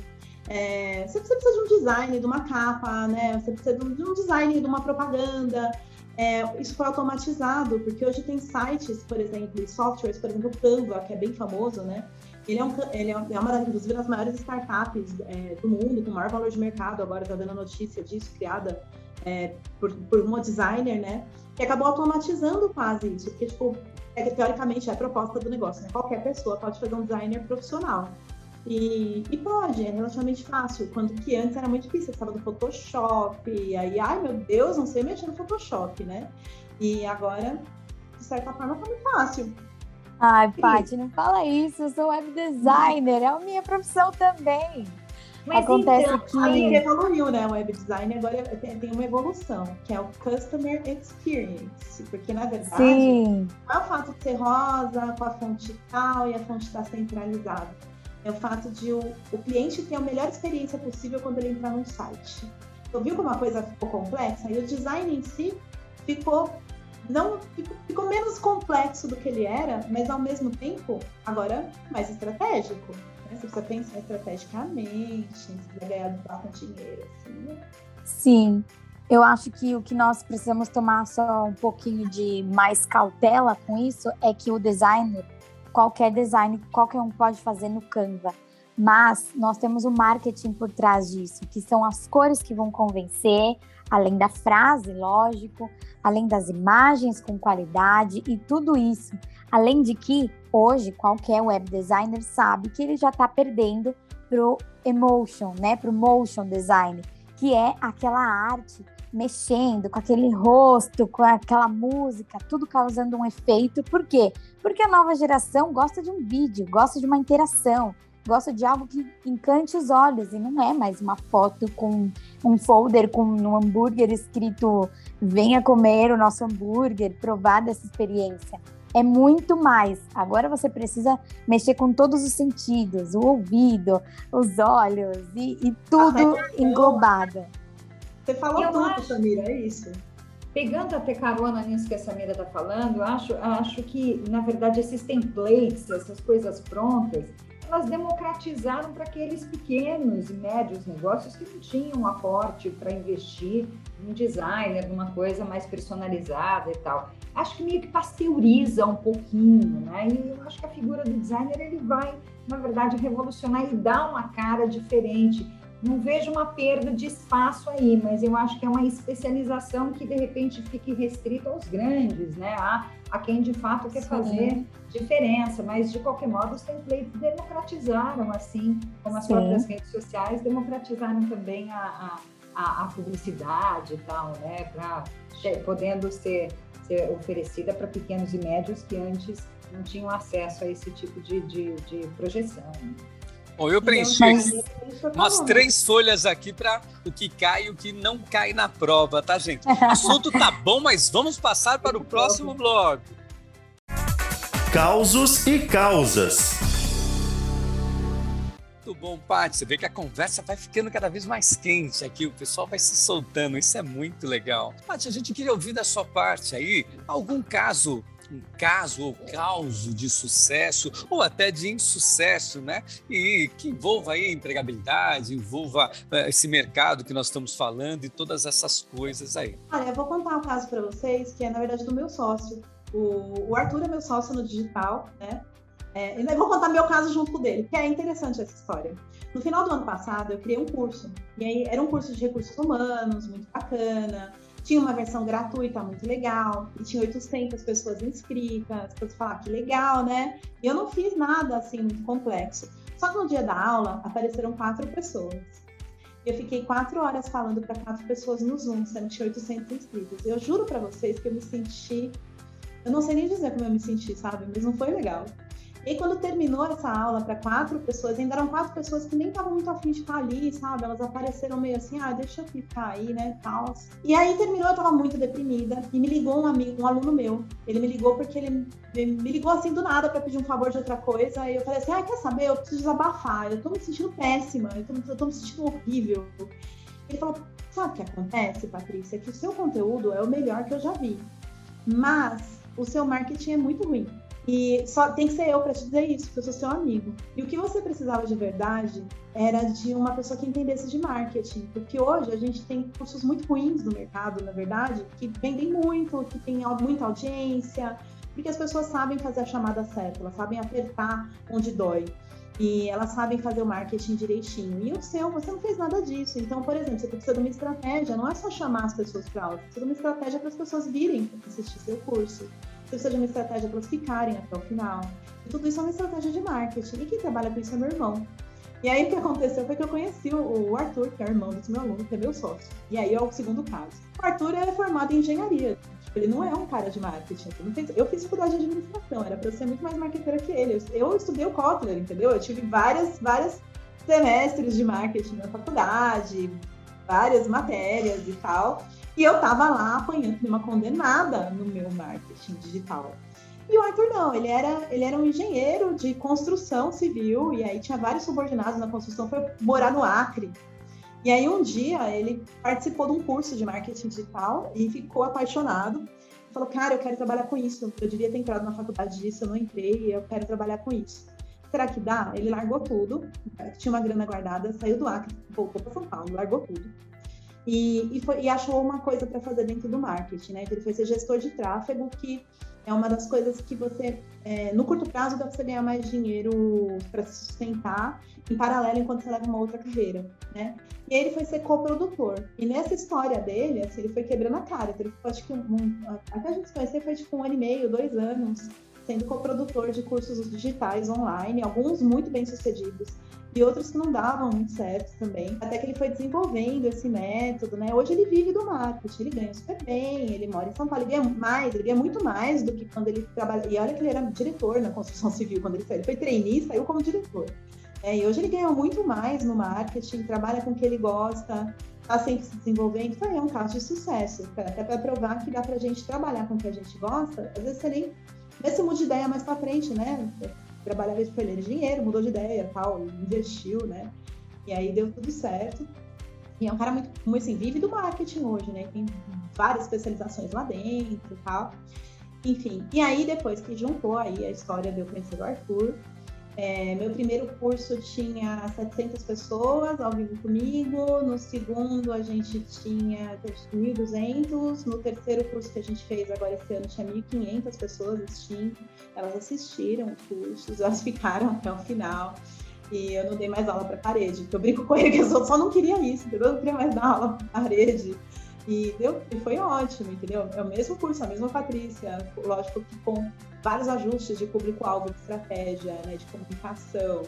Speaker 3: É, você precisa de um design de uma capa, né? Você precisa de um design de uma propaganda. É, isso foi automatizado, porque hoje tem sites, por exemplo, softwares, por exemplo, o Canva, que é bem famoso, né? Ele é, um, ele é uma das, inclusive, das maiores startups é, do mundo, com maior valor de mercado, agora está dando notícia disso, criada é, por, por uma designer, né? Que acabou automatizando quase isso, porque, tipo, é teoricamente é a proposta do negócio, né? Qualquer pessoa pode fazer um designer profissional. E, e, pode, é relativamente fácil. Quando que antes era muito difícil, você estava no Photoshop, e aí, ai meu Deus, não sei mexer no Photoshop, né? E agora, de certa forma, tá muito fácil.
Speaker 4: Ai, Paty, não fala isso, eu sou web designer, é a minha profissão também.
Speaker 3: Mas Acontece então, que aí evoluiu, né? O web design agora tem uma evolução, que é o customer experience, porque na verdade Sim. não é o fato de ser rosa com a fonte tal e a fonte estar tá centralizada. É o fato de o, o cliente ter a melhor experiência possível quando ele entrar no site. Então, viu como a coisa ficou complexa? E o design em si ficou não ficou, menos complexo do que ele era, mas ao mesmo tempo agora mais estratégico. Né? Você precisa pensar estrategicamente, você precisa ganhar bastante dinheiro. Assim, né?
Speaker 4: Sim. Eu acho que o que nós precisamos tomar só um pouquinho de mais cautela com isso é que o designer, qualquer design, qualquer um pode fazer no Canva. Mas nós temos o marketing por trás disso, que são as cores que vão convencer, além da frase, lógico, além das imagens com qualidade e tudo isso. Além de que hoje qualquer web designer sabe que ele já está perdendo pro emotion, né, pro motion design, que é aquela arte mexendo com aquele rosto, com aquela música, tudo causando um efeito. Por quê? Porque a nova geração gosta de um vídeo, gosta de uma interação, gosta de algo que encante os olhos e não é mais uma foto com um folder com um hambúrguer escrito venha comer o nosso hambúrguer, provar dessa experiência é muito mais. Agora você precisa mexer com todos os sentidos, o ouvido, os olhos e, e tudo englobado.
Speaker 3: Você falou eu tudo, acho, Samira, é isso.
Speaker 2: Pegando até carona nisso que a Samira está falando, eu acho, acho que, na verdade, esses templates, essas coisas prontas, elas democratizaram para aqueles pequenos e médios negócios que não tinham aporte para investir num designer, numa coisa mais personalizada e tal. Acho que meio que pasteuriza um pouquinho, né? E eu acho que a figura do designer ele vai, na verdade, revolucionar e dar uma cara diferente não vejo uma perda de espaço aí, mas eu acho que é uma especialização que de repente fique restrita aos grandes, né? A, a quem de fato quer Sim. fazer diferença, mas de qualquer modo os templates democratizaram, assim como as Sim. próprias redes sociais democratizaram também a, a, a publicidade e tal, né? Pra, podendo ser, ser oferecida para pequenos e médios que antes não tinham acesso a esse tipo de, de, de projeção.
Speaker 1: Bom, eu preenchi umas três folhas aqui para o que cai e o que não cai na prova, tá, gente? O assunto tá bom, mas vamos passar para o próximo blog.
Speaker 5: Causos e causas.
Speaker 1: Muito bom, Paty. Você vê que a conversa vai ficando cada vez mais quente aqui, o pessoal vai se soltando, isso é muito legal. Paty, a gente queria ouvir da sua parte aí algum caso um caso ou causo de sucesso ou até de insucesso, né? E que envolva aí a empregabilidade, envolva uh, esse mercado que nós estamos falando e todas essas coisas aí.
Speaker 3: Olha, eu vou contar um caso para vocês que é na verdade do meu sócio. O, o Arthur é meu sócio no digital, né? É, eu vou contar meu caso junto com dele, que é interessante essa história. No final do ano passado, eu criei um curso. E aí era um curso de recursos humanos, muito bacana. Tinha uma versão gratuita muito legal, e tinha 800 pessoas inscritas, para falar que legal, né? E eu não fiz nada assim muito complexo. Só que no dia da aula apareceram quatro pessoas. Eu fiquei quatro horas falando para quatro pessoas no Zoom, sendo que tinha 800 inscritos. Eu juro para vocês que eu me senti. Eu não sei nem dizer como eu me senti, sabe? Mas não foi legal. E aí, quando terminou essa aula para quatro pessoas, ainda eram quatro pessoas que nem estavam muito afim de estar ali, sabe? Elas apareceram meio assim, ah, deixa eu ficar aí, né, tal. E aí terminou, eu tava muito deprimida e me ligou um amigo, um aluno meu. Ele me ligou porque ele me ligou assim do nada para pedir um favor de outra coisa. E eu falei assim, ah, quer saber? Eu preciso desabafar. Eu tô me sentindo péssima, eu tô, eu tô me sentindo horrível. Ele falou, sabe o que acontece, Patrícia? É que o seu conteúdo é o melhor que eu já vi. Mas o seu marketing é muito ruim. E só tem que ser eu para te dizer isso, porque eu sou seu amigo. E o que você precisava de verdade era de uma pessoa que entendesse de marketing, porque hoje a gente tem cursos muito ruins no mercado, na verdade, que vendem muito, que tem muita audiência, porque as pessoas sabem fazer a chamada certa, elas sabem apertar onde dói. E elas sabem fazer o marketing direitinho. E o seu, você não fez nada disso. Então, por exemplo, você precisa de uma estratégia, não é só chamar as pessoas para aula, você precisa de uma estratégia para as pessoas virem assistir seu curso precisa de uma estratégia para elas ficarem até o final. E tudo isso é uma estratégia de marketing. E quem trabalha com isso é meu irmão. E aí o que aconteceu foi que eu conheci o Arthur, que é o irmão desse meu aluno, que é meu sócio. E aí é o segundo caso. O Arthur é formado em engenharia. Ele não é um cara de marketing. Eu fiz faculdade de administração, era para ser muito mais marqueteira que ele. Eu estudei o Kotler, entendeu? Eu tive várias, várias semestres de marketing na faculdade, várias matérias e tal. E eu tava lá apanhando uma condenada no meu marketing digital. E o Arthur não, ele era, ele era um engenheiro de construção civil, e aí tinha vários subordinados na construção, foi morar no Acre. E aí um dia ele participou de um curso de marketing digital e ficou apaixonado. Falou, cara, eu quero trabalhar com isso. Eu devia ter entrado na faculdade disso, eu não entrei, eu quero trabalhar com isso. Será que dá? Ele largou tudo, tinha uma grana guardada, saiu do Acre, voltou para São Paulo, largou tudo e, e, foi, e achou uma coisa para fazer dentro do marketing, né? Então, ele foi ser gestor de tráfego, que é uma das coisas que você, é, no curto prazo, dá para você ganhar mais dinheiro para se sustentar em paralelo enquanto você leva uma outra carreira, né? E aí ele foi ser coprodutor. E nessa história dele, assim, ele foi quebrando a cara. Então, ele acho que um, um, até a gente se conhecer foi tipo um ano e meio, dois anos, sendo coprodutor de cursos digitais online, alguns muito bem sucedidos e outros que não davam muito certo também. Até que ele foi desenvolvendo esse método, né? Hoje ele vive do marketing, ele ganha super bem, ele mora em São Paulo, ele ganha mais, ele ganha muito mais do que quando ele trabalha. E olha que ele era diretor na construção civil quando ele saiu. Ele foi trainee saiu como diretor. É, e hoje ele ganha muito mais no marketing, trabalha com o que ele gosta, está sempre se desenvolvendo. Então é um caso de sucesso. Até para provar que dá para a gente trabalhar com o que a gente gosta, às vezes você nem vê se muda de ideia mais para frente, né? trabalhava com ele dinheiro, mudou de ideia, tal, investiu, né? E aí deu tudo certo. E é um cara muito, muito assim, vive do marketing hoje, né? Tem várias especializações lá dentro e tal. Enfim, e aí depois que juntou aí a história de eu conhecer o Arthur, É, meu primeiro curso tinha 700 pessoas ao vivo comigo, no segundo a gente tinha 1.200, no terceiro curso que a gente fez agora esse ano tinha 1.500 pessoas assistindo, elas assistiram os cursos, elas ficaram até o final. E eu não dei mais aula para parede, porque eu brinco com ele que eu só não queria isso, entendeu? Eu não queria mais dar aula para parede. E, deu, e foi ótimo, entendeu? É o mesmo curso, a mesma Patrícia, lógico que com vários ajustes de público-alvo, de estratégia, né, de comunicação.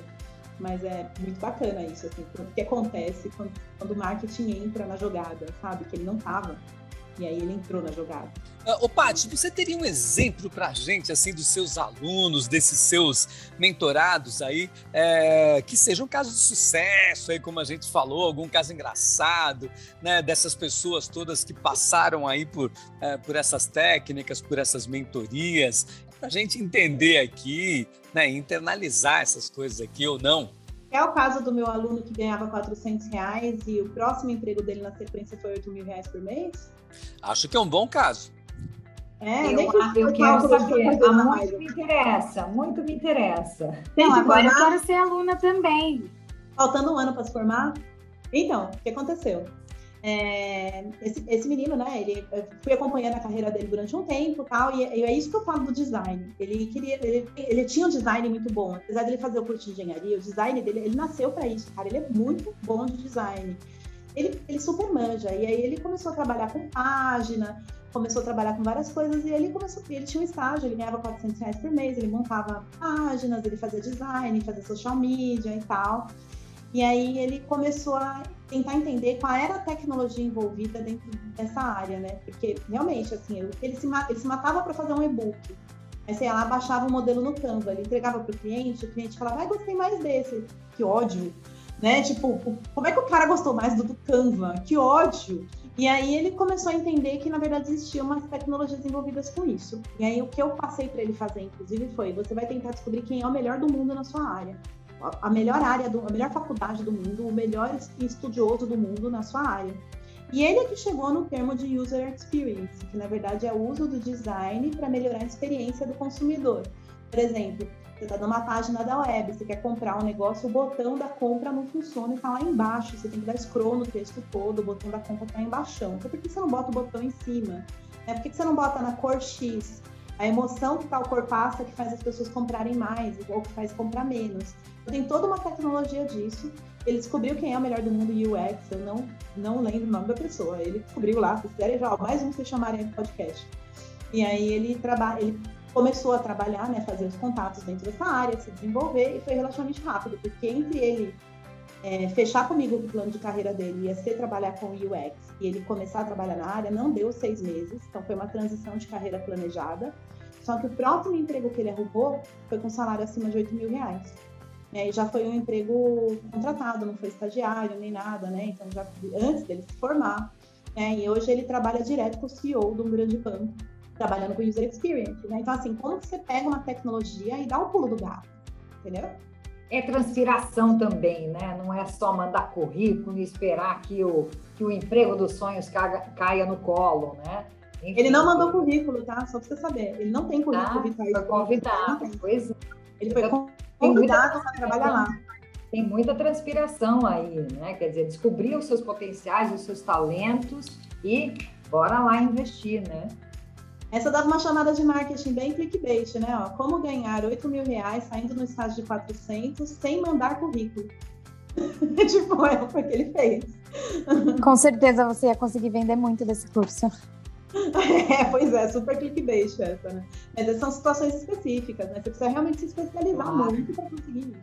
Speaker 3: Mas é muito bacana isso, assim, o que acontece quando, quando o marketing entra na jogada, sabe? Que ele não estava e aí ele entrou na jogada.
Speaker 1: Uh, ô, Paty, você teria um exemplo para a gente, assim, dos seus alunos, desses seus mentorados aí, é, que seja um caso de sucesso aí, como a gente falou, algum caso engraçado, né, dessas pessoas todas que passaram aí por, é, por essas técnicas, por essas mentorias, para a gente entender aqui, né, internalizar essas coisas aqui ou não.
Speaker 3: É o caso do meu aluno que ganhava 400 reais e o próximo emprego dele na sequência foi 8 mil reais por mês?
Speaker 1: Acho que é um bom caso.
Speaker 2: É, eu, que eu quero saber. Muito me interessa, muito me interessa.
Speaker 4: Não, agora eu quero ser aluna também.
Speaker 3: Faltando um ano para se formar? Então, o que aconteceu? É, esse, esse, menino, né, ele fui acompanhando a carreira dele durante um tempo tal, e, e é isso que eu falo do design. Ele queria, ele, ele, tinha um design muito bom, apesar dele fazer o curso de engenharia, o design dele, ele nasceu para isso, cara. Ele é muito bom de design. Ele, ele super manja, e aí ele começou a trabalhar com página, começou a trabalhar com várias coisas, e ele começou, ele tinha um estágio, ele ganhava 400 reais por mês, ele montava páginas, ele fazia design, fazia social media e tal. E aí ele começou a tentar entender qual era a tecnologia envolvida dentro dessa área, né? Porque realmente, assim, ele se, ele se matava para fazer um e-book. Aí você ia lá, baixava o modelo no Canva, ele entregava para o cliente, o cliente falava, ah, gostei mais desse. Que ódio, né? Tipo, como é que o cara gostou mais do, do Canva? Que ódio. E aí ele começou a entender que, na verdade, existiam umas tecnologias envolvidas com isso. E aí o que eu passei para ele fazer, inclusive, foi, você vai tentar descobrir quem é o melhor do mundo na sua área a melhor área, do, a melhor faculdade do mundo, o melhor estudioso do mundo na sua área. E ele é que chegou no termo de user experience, que na verdade é o uso do design para melhorar a experiência do consumidor. Por exemplo, você está numa página da web, você quer comprar um negócio, o botão da compra não funciona e está lá embaixo. Você tem que dar scroll no texto todo, o botão da compra está embaixo. Então, por que você não bota o botão em cima? É, por que você não bota na cor X? A emoção que tal cor passa que faz as pessoas comprarem mais, ou que faz comprar menos. Tem toda uma tecnologia disso. Ele descobriu quem é o melhor do mundo UX, eu não, não lembro o nome da pessoa. Ele descobriu lá, se quiserem mais um que chamarem no podcast. E aí ele trabalha, ele começou a trabalhar, né, fazer os contatos dentro dessa área, se desenvolver e foi relativamente rápido, porque entre ele é, fechar comigo o plano de carreira dele ia ser trabalhar com UX e ele começar a trabalhar na área, não deu seis meses, então foi uma transição de carreira planejada. Só que o próximo emprego que ele arrumou foi com salário acima de 8 mil reais. É, e já foi um emprego contratado, não foi estagiário nem nada, né? Então, já antes dele se formar. Né? E hoje ele trabalha direto com o CEO de um grande banco, trabalhando com user experience. Né? Então, assim, como você pega uma tecnologia e dá um pulo do gato, entendeu?
Speaker 2: É transpiração também, né? Não é só mandar currículo e esperar que o, que o emprego dos sonhos caia, caia no colo, né?
Speaker 3: Enfim, ele não mandou currículo, tá? Só pra você saber. Ele não tem currículo
Speaker 2: ah, Foi convidado, pois é.
Speaker 3: Ele foi convidado para trabalhar lá.
Speaker 2: Tem muita transpiração aí, né? Quer dizer, descobrir os seus potenciais, os seus talentos e bora lá investir, né?
Speaker 3: Essa dava uma chamada de marketing bem clickbait, né? Ó, como ganhar 8 mil reais saindo no estágio de 400 sem mandar currículo. tipo, é, foi o que ele fez.
Speaker 4: Com certeza você ia conseguir vender muito desse curso.
Speaker 3: É, pois é, super clickbait essa, né? Mas são situações específicas, né? Você precisa realmente se especializar ah. muito para conseguir isso.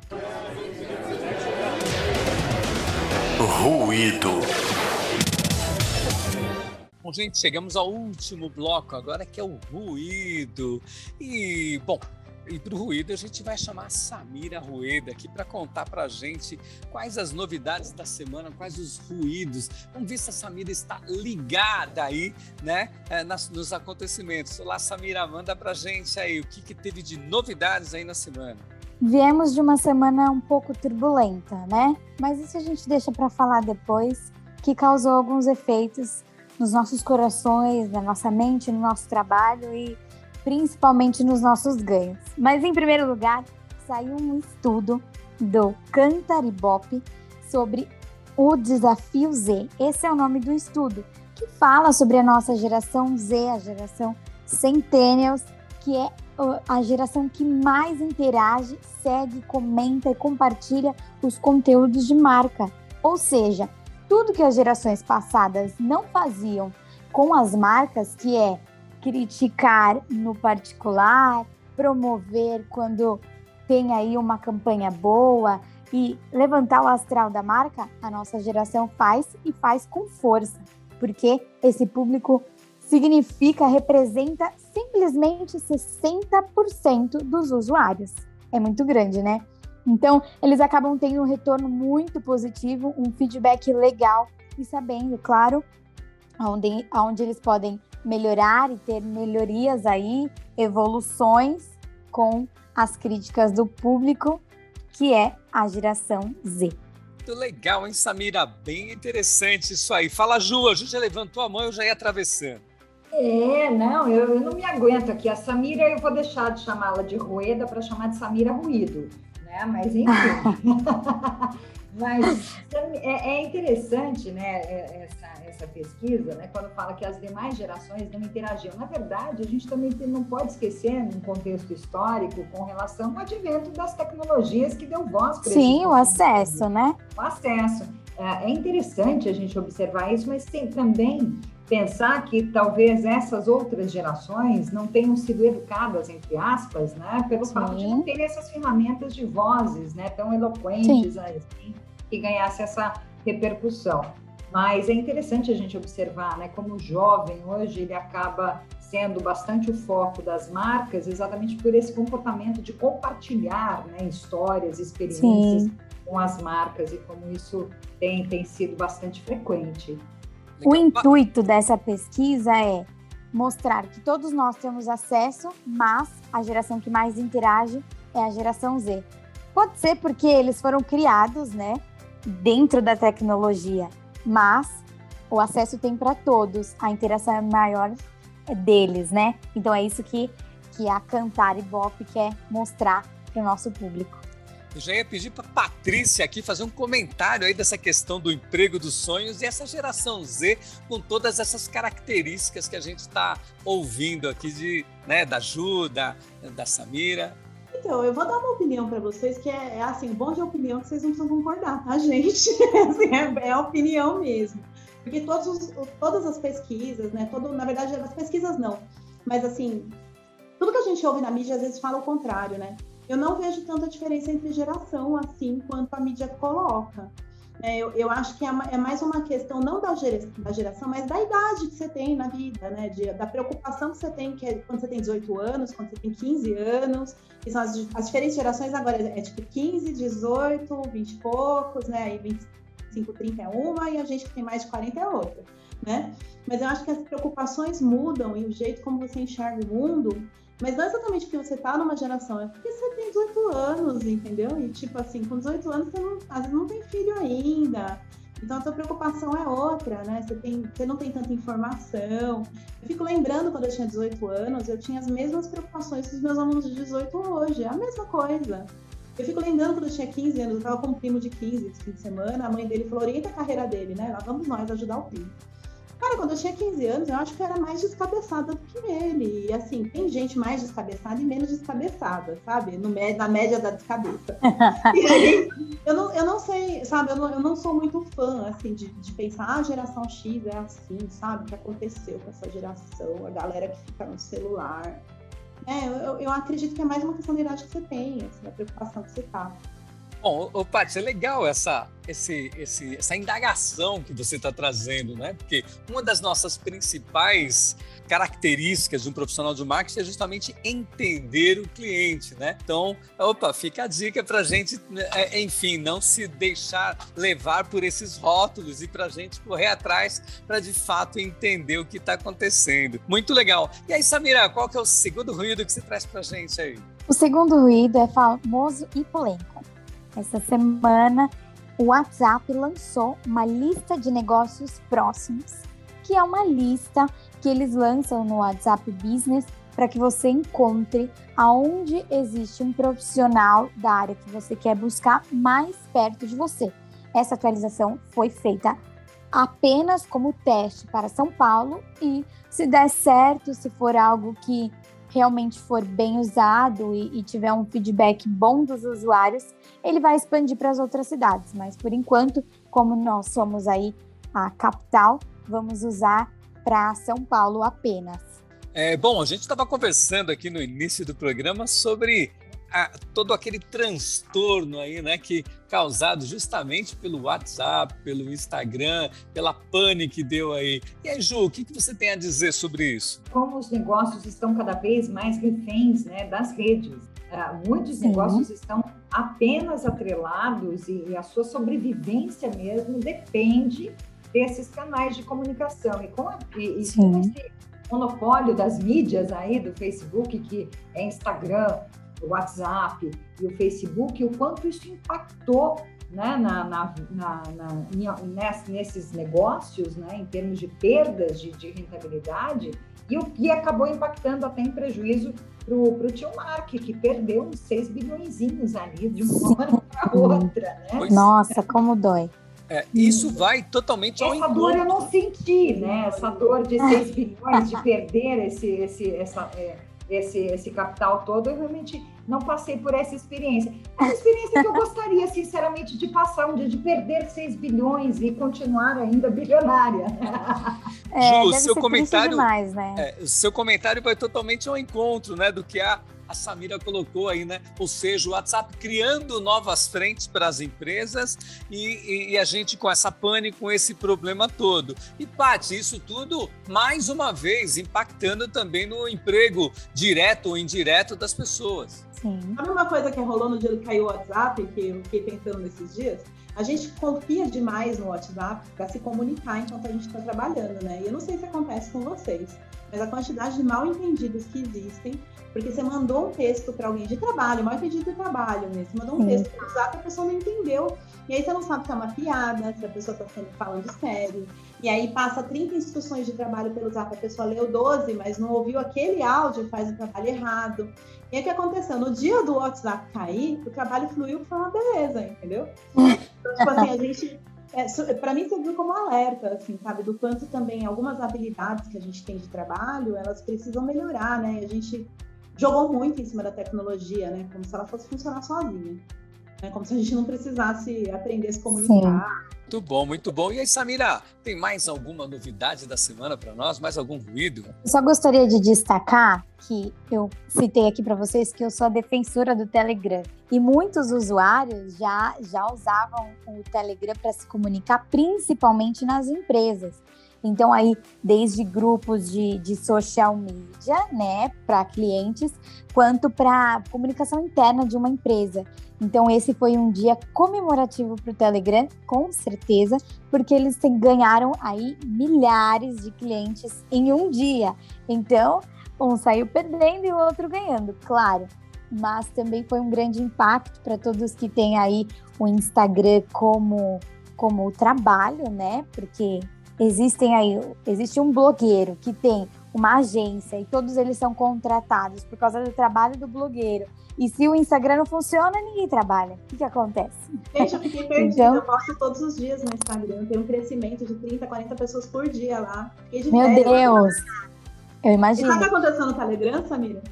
Speaker 5: Ruído.
Speaker 1: Gente, chegamos ao último bloco agora, que é o ruído. E, bom, e para o Ruído, a gente vai chamar a Samira Rueda aqui para contar para a gente quais as novidades da semana, quais os ruídos. Vamos ver se a Samira está ligada aí, né, é, nas, nos acontecimentos. Olá, Samira, manda para a gente aí o que, que teve de novidades aí na semana.
Speaker 4: Viemos de uma semana um pouco turbulenta, né? Mas isso a gente deixa para falar depois, que causou alguns efeitos nos nossos corações, na nossa mente, no nosso trabalho e principalmente nos nossos ganhos. Mas em primeiro lugar, saiu um estudo do Cantaribop sobre o desafio Z. Esse é o nome do estudo, que fala sobre a nossa geração Z, a geração Centennials, que é a geração que mais interage, segue, comenta e compartilha os conteúdos de marca. Ou seja, tudo que as gerações passadas não faziam com as marcas, que é criticar no particular, promover quando tem aí uma campanha boa e levantar o astral da marca, a nossa geração faz e faz com força, porque esse público significa, representa simplesmente 60% dos usuários. É muito grande, né? Então, eles acabam tendo um retorno muito positivo, um feedback legal e sabendo, claro, onde, onde eles podem melhorar e ter melhorias aí, evoluções com as críticas do público, que é a geração Z.
Speaker 1: Muito legal, hein, Samira? Bem interessante isso aí. Fala, Ju, a Ju já levantou a mão, eu já ia atravessando.
Speaker 2: É, não, eu, eu não me aguento aqui. A Samira, eu vou deixar de chamá-la de Rueda para chamar de Samira Ruído, né? Mas enfim. Mas é, é, interessante, né, é, essa, essa pesquisa, né, quando fala que as demais gerações não interagiam. Na verdade, a gente também não pode esquecer, num contexto histórico, com relação ao advento das tecnologias que deu voz para
Speaker 4: Sim, o acesso, né?
Speaker 2: O acesso. É, é interessante a gente observar isso, mas tem também pensar que talvez essas outras gerações não tenham sido educadas, entre aspas, né, pelo Sim. fato de não terem essas ferramentas de vozes, né, tão eloquentes assim, que ganhasse essa repercussão. Mas é interessante a gente observar, né, como o jovem hoje ele acaba sendo bastante o foco das marcas, exatamente por esse comportamento de compartilhar, né, histórias, experiências Sim. com as marcas e como isso tem, tem sido bastante frequente.
Speaker 4: O intuito dessa pesquisa é mostrar que todos nós temos acesso, mas a geração que mais interage é a geração Z. Pode ser porque eles foram criados, né, dentro da tecnologia, mas o acesso tem para todos, a interação é maior deles, né? Então é isso que que a Cantar e Bop quer mostrar para o nosso público.
Speaker 1: Eu já ia pedir para Patrícia aqui fazer um comentário aí dessa questão do emprego dos sonhos e essa geração Z com todas essas características que a gente está ouvindo aqui de, né, da Ju, da, Samira.
Speaker 3: Então, eu vou dar uma opinião para vocês que é, é, assim, bom de opinião que vocês não precisam concordar, tá, gente? assim, é, é opinião mesmo. Porque todos os, todas as pesquisas, né? Todo, na verdade, as pesquisas não, mas assim, tudo que a gente ouve na mídia às vezes fala o contrário, né? Eu não vejo tanta diferença entre geração assim quanto a mídia coloca. É, eu, eu, acho que é, é, mais uma questão não da, gera, da, geração, mas da idade que você tem na vida, né? De, da preocupação que você tem que é quando você tem 18 anos, quando você tem 15 anos. Que são as, as diferentes gerações agora é, é tipo 15, 18, 20 e poucos, né? E 25, 30 é uma, e a gente que tem mais de 40 é outra, né? Mas eu acho que as preocupações mudam e o jeito como você enxerga o mundo mas não é exatamente porque você tá numa geração, é porque você tem 18 anos, entendeu? E tipo assim, com 18 anos você não, às vezes não tem filho ainda. Então a sua preocupação é outra, né? Você, tem, você não tem tanta informação. Eu fico lembrando quando eu tinha 18 anos, eu tinha as mesmas preocupações que os meus alunos de 18 hoje, é a mesma coisa. Eu fico lembrando quando eu tinha 15 anos, eu tava com um primo de 15 esse fim de semana, a mãe dele falou: orienta a carreira dele, né? Lá vamos nós ajudar o primo. Cara, quando eu tinha 15 anos, eu acho que eu era mais descabeçada do que ele. E assim, tem gente mais descabeçada e menos descabeçada, sabe? No, na média da descabeça. e aí, eu não, eu não sei, sabe? Eu não, eu não sou muito fã, assim, de, de pensar, ah, a geração X é assim, sabe? O que aconteceu com essa geração, a galera que fica no celular. É, eu, eu acredito que é mais uma questão da idade que você tem, assim, da preocupação que você tá.
Speaker 1: Bom, Paty, é legal essa, esse, esse, essa indagação que você está trazendo, né? Porque uma das nossas principais características de um profissional de marketing é justamente entender o cliente, né? Então, opa, fica a dica para a gente, é, enfim, não se deixar levar por esses rótulos e para a gente correr atrás para de fato entender o que está acontecendo. Muito legal. E aí, Samira, qual que é o segundo ruído que você traz para a gente aí?
Speaker 4: O segundo ruído é famoso e polêmico. Essa semana, o WhatsApp lançou uma lista de negócios próximos, que é uma lista que eles lançam no WhatsApp Business para que você encontre aonde existe um profissional da área que você quer buscar mais perto de você. Essa atualização foi feita apenas como teste para São Paulo e se der certo, se for algo que realmente for bem usado e, e tiver um feedback bom dos usuários, ele vai expandir para as outras cidades. Mas por enquanto, como nós somos aí a capital, vamos usar para São Paulo apenas.
Speaker 1: É, bom, a gente estava conversando aqui no início do programa sobre a, todo aquele transtorno aí, né, que causado justamente pelo WhatsApp, pelo Instagram, pela pane que deu aí. E aí, Ju, o que, que você tem a dizer sobre isso?
Speaker 2: Como os negócios estão cada vez mais reféns, né, das redes. Uh, muitos Sim. negócios estão apenas atrelados e, e a sua sobrevivência mesmo depende desses canais de comunicação. E com, e, e com esse monopólio das mídias aí, do Facebook, que é Instagram, o WhatsApp e o Facebook, o quanto isso impactou né, na, na, na, na, nesses negócios, né, em termos de perdas de, de rentabilidade, e o que acabou impactando até em prejuízo para o tio Mark, que perdeu uns 6 bilhões ali de uma hora para outra. Né?
Speaker 4: Nossa, como dói.
Speaker 1: É, isso vai totalmente ao
Speaker 2: Essa dor eu não senti, né? Essa dor de 6 bilhões, de perder esse, esse, essa, é, esse, esse capital todo, eu realmente não passei por essa experiência. É uma experiência que eu gostaria, sinceramente, de passar um dia, de perder 6 bilhões e continuar ainda bilionária.
Speaker 4: É, Ju, seu comentário, demais, né?
Speaker 1: é, seu comentário vai totalmente ao encontro né, do que a a Samira colocou aí, né? Ou seja, o WhatsApp criando novas frentes para as empresas e, e, e, a gente com essa pane, com esse problema todo. E, Paty, isso tudo, mais uma vez, impactando também no emprego direto ou indireto das pessoas.
Speaker 3: Sim. Sabe uma coisa que rolou no dia que caiu o WhatsApp, que eu fiquei pensando nesses dias? A gente confia demais no WhatsApp para se comunicar enquanto a gente está trabalhando, né? E eu não sei se acontece com vocês, mas a quantidade de mal entendidos que existem porque você mandou um texto para alguém de trabalho, mal entendido de trabalho mesmo. Você mandou um Sim. texto para usar a pessoa não entendeu. E aí você não sabe se é uma piada, se a pessoa está falando sério. E aí passa 30 instruções de trabalho pelo zap, a pessoa leu 12, mas não ouviu aquele áudio e faz o trabalho errado. E aí o que aconteceu? No dia do WhatsApp cair, o trabalho fluiu foi uma beleza, entendeu? Então, tipo assim, a gente é, para mim serviu como alerta, assim, sabe, do quanto também algumas habilidades que a gente tem de trabalho, elas precisam melhorar, né? A gente jogou muito em cima da tecnologia, né? Como se ela fosse funcionar sozinha. Né? Como se a gente não precisasse aprender a se comunicar.
Speaker 1: Sim. Muito bom, muito bom. E aí, Samira, tem mais alguma novidade da semana para nós? Mais algum ruído?
Speaker 4: Só gostaria de destacar que eu citei aqui para vocês que eu sou a defensora do Telegram. E muitos usuários já, já usavam o Telegram para se comunicar, principalmente nas empresas. Então, aí, desde grupos de, de social media, né, para clientes, quanto para comunicação interna de uma empresa. Então, esse foi um dia comemorativo para o Telegram, com certeza, porque eles ganharam aí milhares de clientes em um dia. Então, um saiu perdendo e o outro ganhando, claro. Mas também foi um grande impacto para todos que têm aí o Instagram como, como trabalho, né? Porque existem aí, existe um blogueiro que tem uma agência e todos eles são contratados por causa do trabalho do blogueiro. E se o Instagram não funciona, ninguém trabalha. O que, que acontece?
Speaker 3: Gente, eu fiquei perdida. Então... Eu posto todos os dias no Instagram. Tem um crescimento de 30, 40 pessoas por dia lá.
Speaker 4: Meu Deus! Eu imagino.
Speaker 3: E sabe o que aconteceu no Telegram, Samira?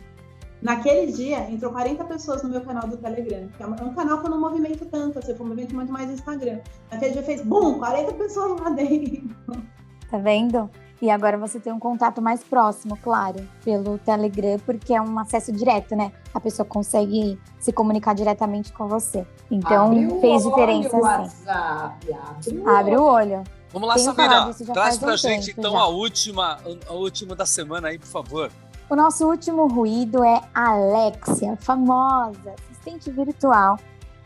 Speaker 3: Naquele dia, entrou 40 pessoas no meu canal do Telegram, que é um canal que eu não movimento tanto, assim, eu movimento muito mais Instagram. Naquele dia fez, bum, 40 pessoas lá dentro.
Speaker 4: Tá vendo? E agora você tem um contato mais próximo, claro, pelo Telegram, porque é um acesso direto, né? A pessoa consegue se comunicar diretamente com você. Então, abre fez diferença olho, assim. WhatsApp, abre, o, abre o olho.
Speaker 1: Vamos lá, Samira. Traz pra um gente, então, já. a última, a última da semana aí, por favor.
Speaker 4: O nosso último ruído é a Alexia, famosa assistente virtual.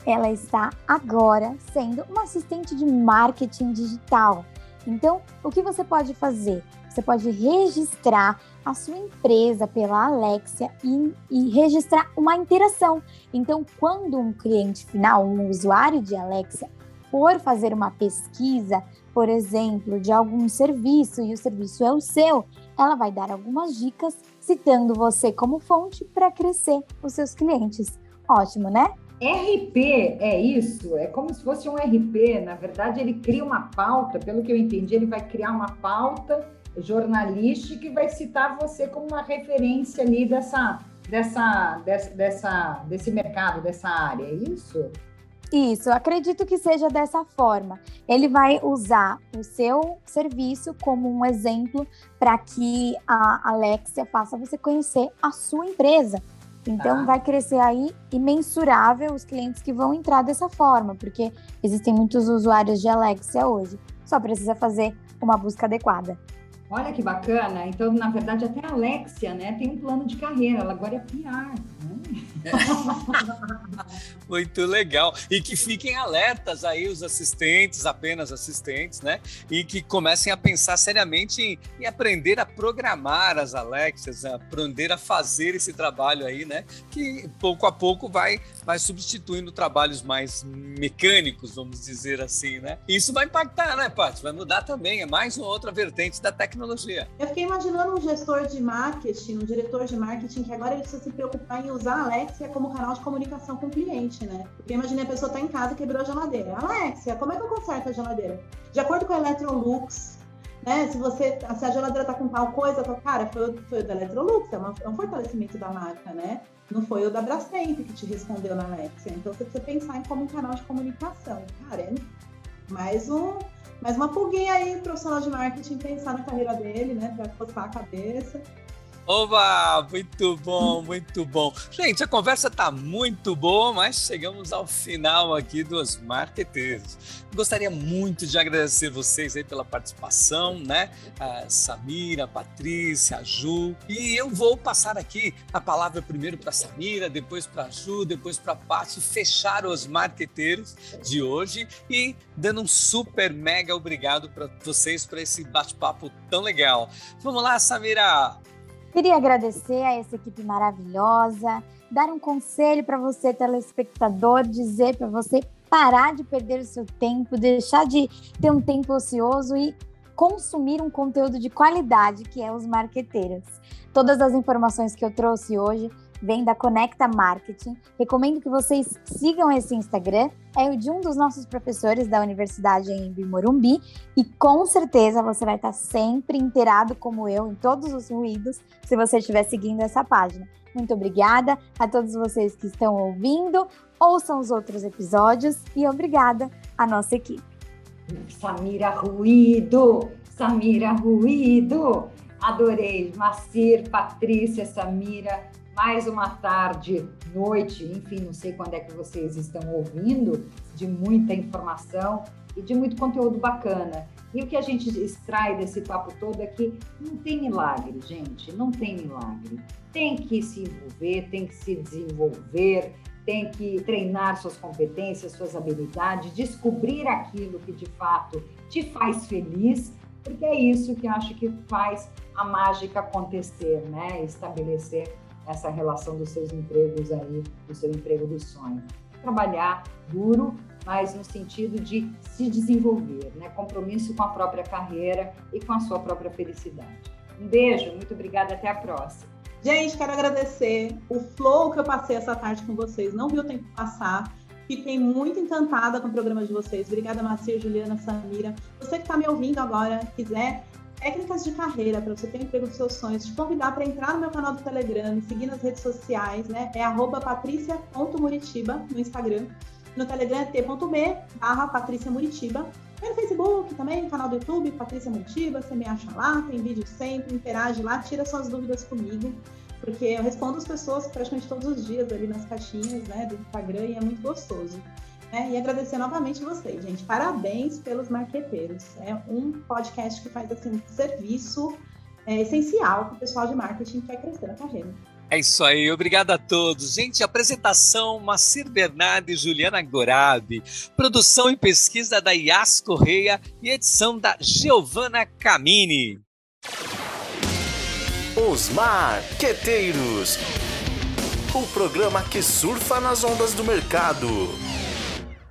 Speaker 4: Ela está agora sendo uma assistente de marketing digital. Então, o que você pode fazer? Você pode registrar a sua empresa pela Alexia e, e, registrar uma interação. Então, quando um cliente final, um usuário de Alexia, for fazer uma pesquisa por exemplo, de algum serviço e o serviço é o seu, ela vai dar algumas dicas citando você como fonte para crescer os seus clientes. Ótimo, né?
Speaker 2: RP é isso? É como se fosse um RP. Na verdade, ele cria uma pauta, pelo que eu entendi, ele vai criar uma pauta jornalística e vai citar você como uma referência ali dessa, dessa, dessa, dessa, desse mercado, dessa área, é isso?
Speaker 4: Isso, acredito que seja dessa forma. Ele vai usar o seu serviço como um exemplo para que a Alexia faça você conhecer a sua empresa. Então tá. vai crescer aí imensurável os clientes que vão entrar dessa forma, porque existem muitos usuários de Alexia hoje. Só precisa fazer uma busca adequada.
Speaker 2: Olha que bacana. Então, na verdade, até a Alexia, né, tem um plano de carreira. Ela agora é PR.
Speaker 1: Muito legal. E que fiquem alertas aí os assistentes, apenas assistentes, né? E que comecem a pensar seriamente em, em aprender a programar as Alexias, aprender a fazer esse trabalho aí, né? Que pouco a pouco vai, vai substituindo trabalhos mais mecânicos, vamos dizer assim, né? Isso vai impactar, né, Paty? Vai mudar também. É mais uma outra vertente da tecnologia.
Speaker 3: Eu fiquei imaginando um gestor de marketing, um diretor de marketing que agora ele precisa se preocupar em usar a Alexia como canal de comunicação com o cliente, né? Porque imagine a pessoa tá em casa e quebrou a geladeira. Alexia, como é que eu conserto a geladeira? De acordo com a Electrolux, né? Se você, se a geladeira tá com tal coisa, tá, cara, foi, foi o da Electrolux, é, uma, é um fortalecimento da marca, né? Não foi o da Brastemp que te respondeu na Alexia. Então você precisa pensar em como um canal de comunicação. Cara, é mais um mais uma pulguinha aí, profissional de marketing, pensar na carreira dele, né? Para coçar a cabeça
Speaker 1: Oba, muito bom, muito bom. Gente, a conversa tá muito boa, mas chegamos ao final aqui dos marqueteiros. Gostaria muito de agradecer vocês aí pela participação, né? A Samira, a Patrícia, a Ju. E eu vou passar aqui a palavra primeiro para Samira, depois para a Ju, depois para a Paty, fechar os marqueteiros de hoje e dando um super mega obrigado para vocês por esse bate-papo tão legal. Vamos lá, Samira.
Speaker 4: Queria agradecer a essa equipe maravilhosa, dar um conselho para você, telespectador, dizer para você parar de perder o seu tempo, deixar de ter um tempo ocioso e consumir um conteúdo de qualidade, que é os marqueteiros. Todas as informações que eu trouxe hoje vem da Conecta Marketing. Recomendo que vocês sigam esse Instagram, é o de um dos nossos professores da Universidade em Morumbi, e com certeza você vai estar sempre inteirado, como eu, em todos os ruídos, se você estiver seguindo essa página. Muito obrigada a todos vocês que estão ouvindo, ouçam os outros episódios e obrigada à nossa equipe.
Speaker 2: Samira Ruído, Samira Ruído, adorei. Macir, Patrícia, Samira, mais uma tarde, noite, enfim, não sei quando é que vocês estão ouvindo, de muita informação e de muito conteúdo bacana. E o que a gente extrai desse papo todo é que não tem milagre, gente, não tem milagre. Tem que se envolver, tem que se desenvolver, tem que treinar suas competências, suas habilidades, descobrir aquilo que de fato te faz feliz, porque é isso que acho que faz a mágica acontecer, né? Estabelecer essa relação dos seus empregos aí, do seu emprego do sonho. Trabalhar duro, mas no sentido de se desenvolver, né? Compromisso com a própria carreira e com a sua própria felicidade. Um beijo, muito obrigada, até a próxima.
Speaker 3: Gente, quero agradecer o flow que eu passei essa tarde com vocês. Não vi o tempo passar. Fiquei muito encantada com o programa de vocês. Obrigada, Marcia, Juliana, Samira. Você que está me ouvindo agora, quiser técnicas de carreira para você ter emprego dos seus sonhos, te convidar para entrar no meu canal do Telegram, me seguir nas redes sociais, né? É patricia.muritiba no Instagram. No Telegram é t.me Patrícia Muritiba. E no Facebook também, canal do YouTube, Patrícia Muritiba, você me acha lá, tem vídeo sempre, interage lá, tira suas dúvidas comigo, porque eu respondo as pessoas praticamente todos os dias ali nas caixinhas, né, do Instagram e é muito gostoso. Né? E agradecer novamente vocês, gente. Parabéns pelos marqueteiros. É um podcast que faz assim, um serviço é, essencial para o pessoal de marketing que quer crescer na carreira.
Speaker 1: É isso aí, obrigado a todos. Gente, apresentação Macir Bernardo e Juliana Gorabi, produção e pesquisa da Yas Correia e edição da Giovana Camini.
Speaker 5: Os Marqueteiros, o programa que surfa nas ondas do mercado.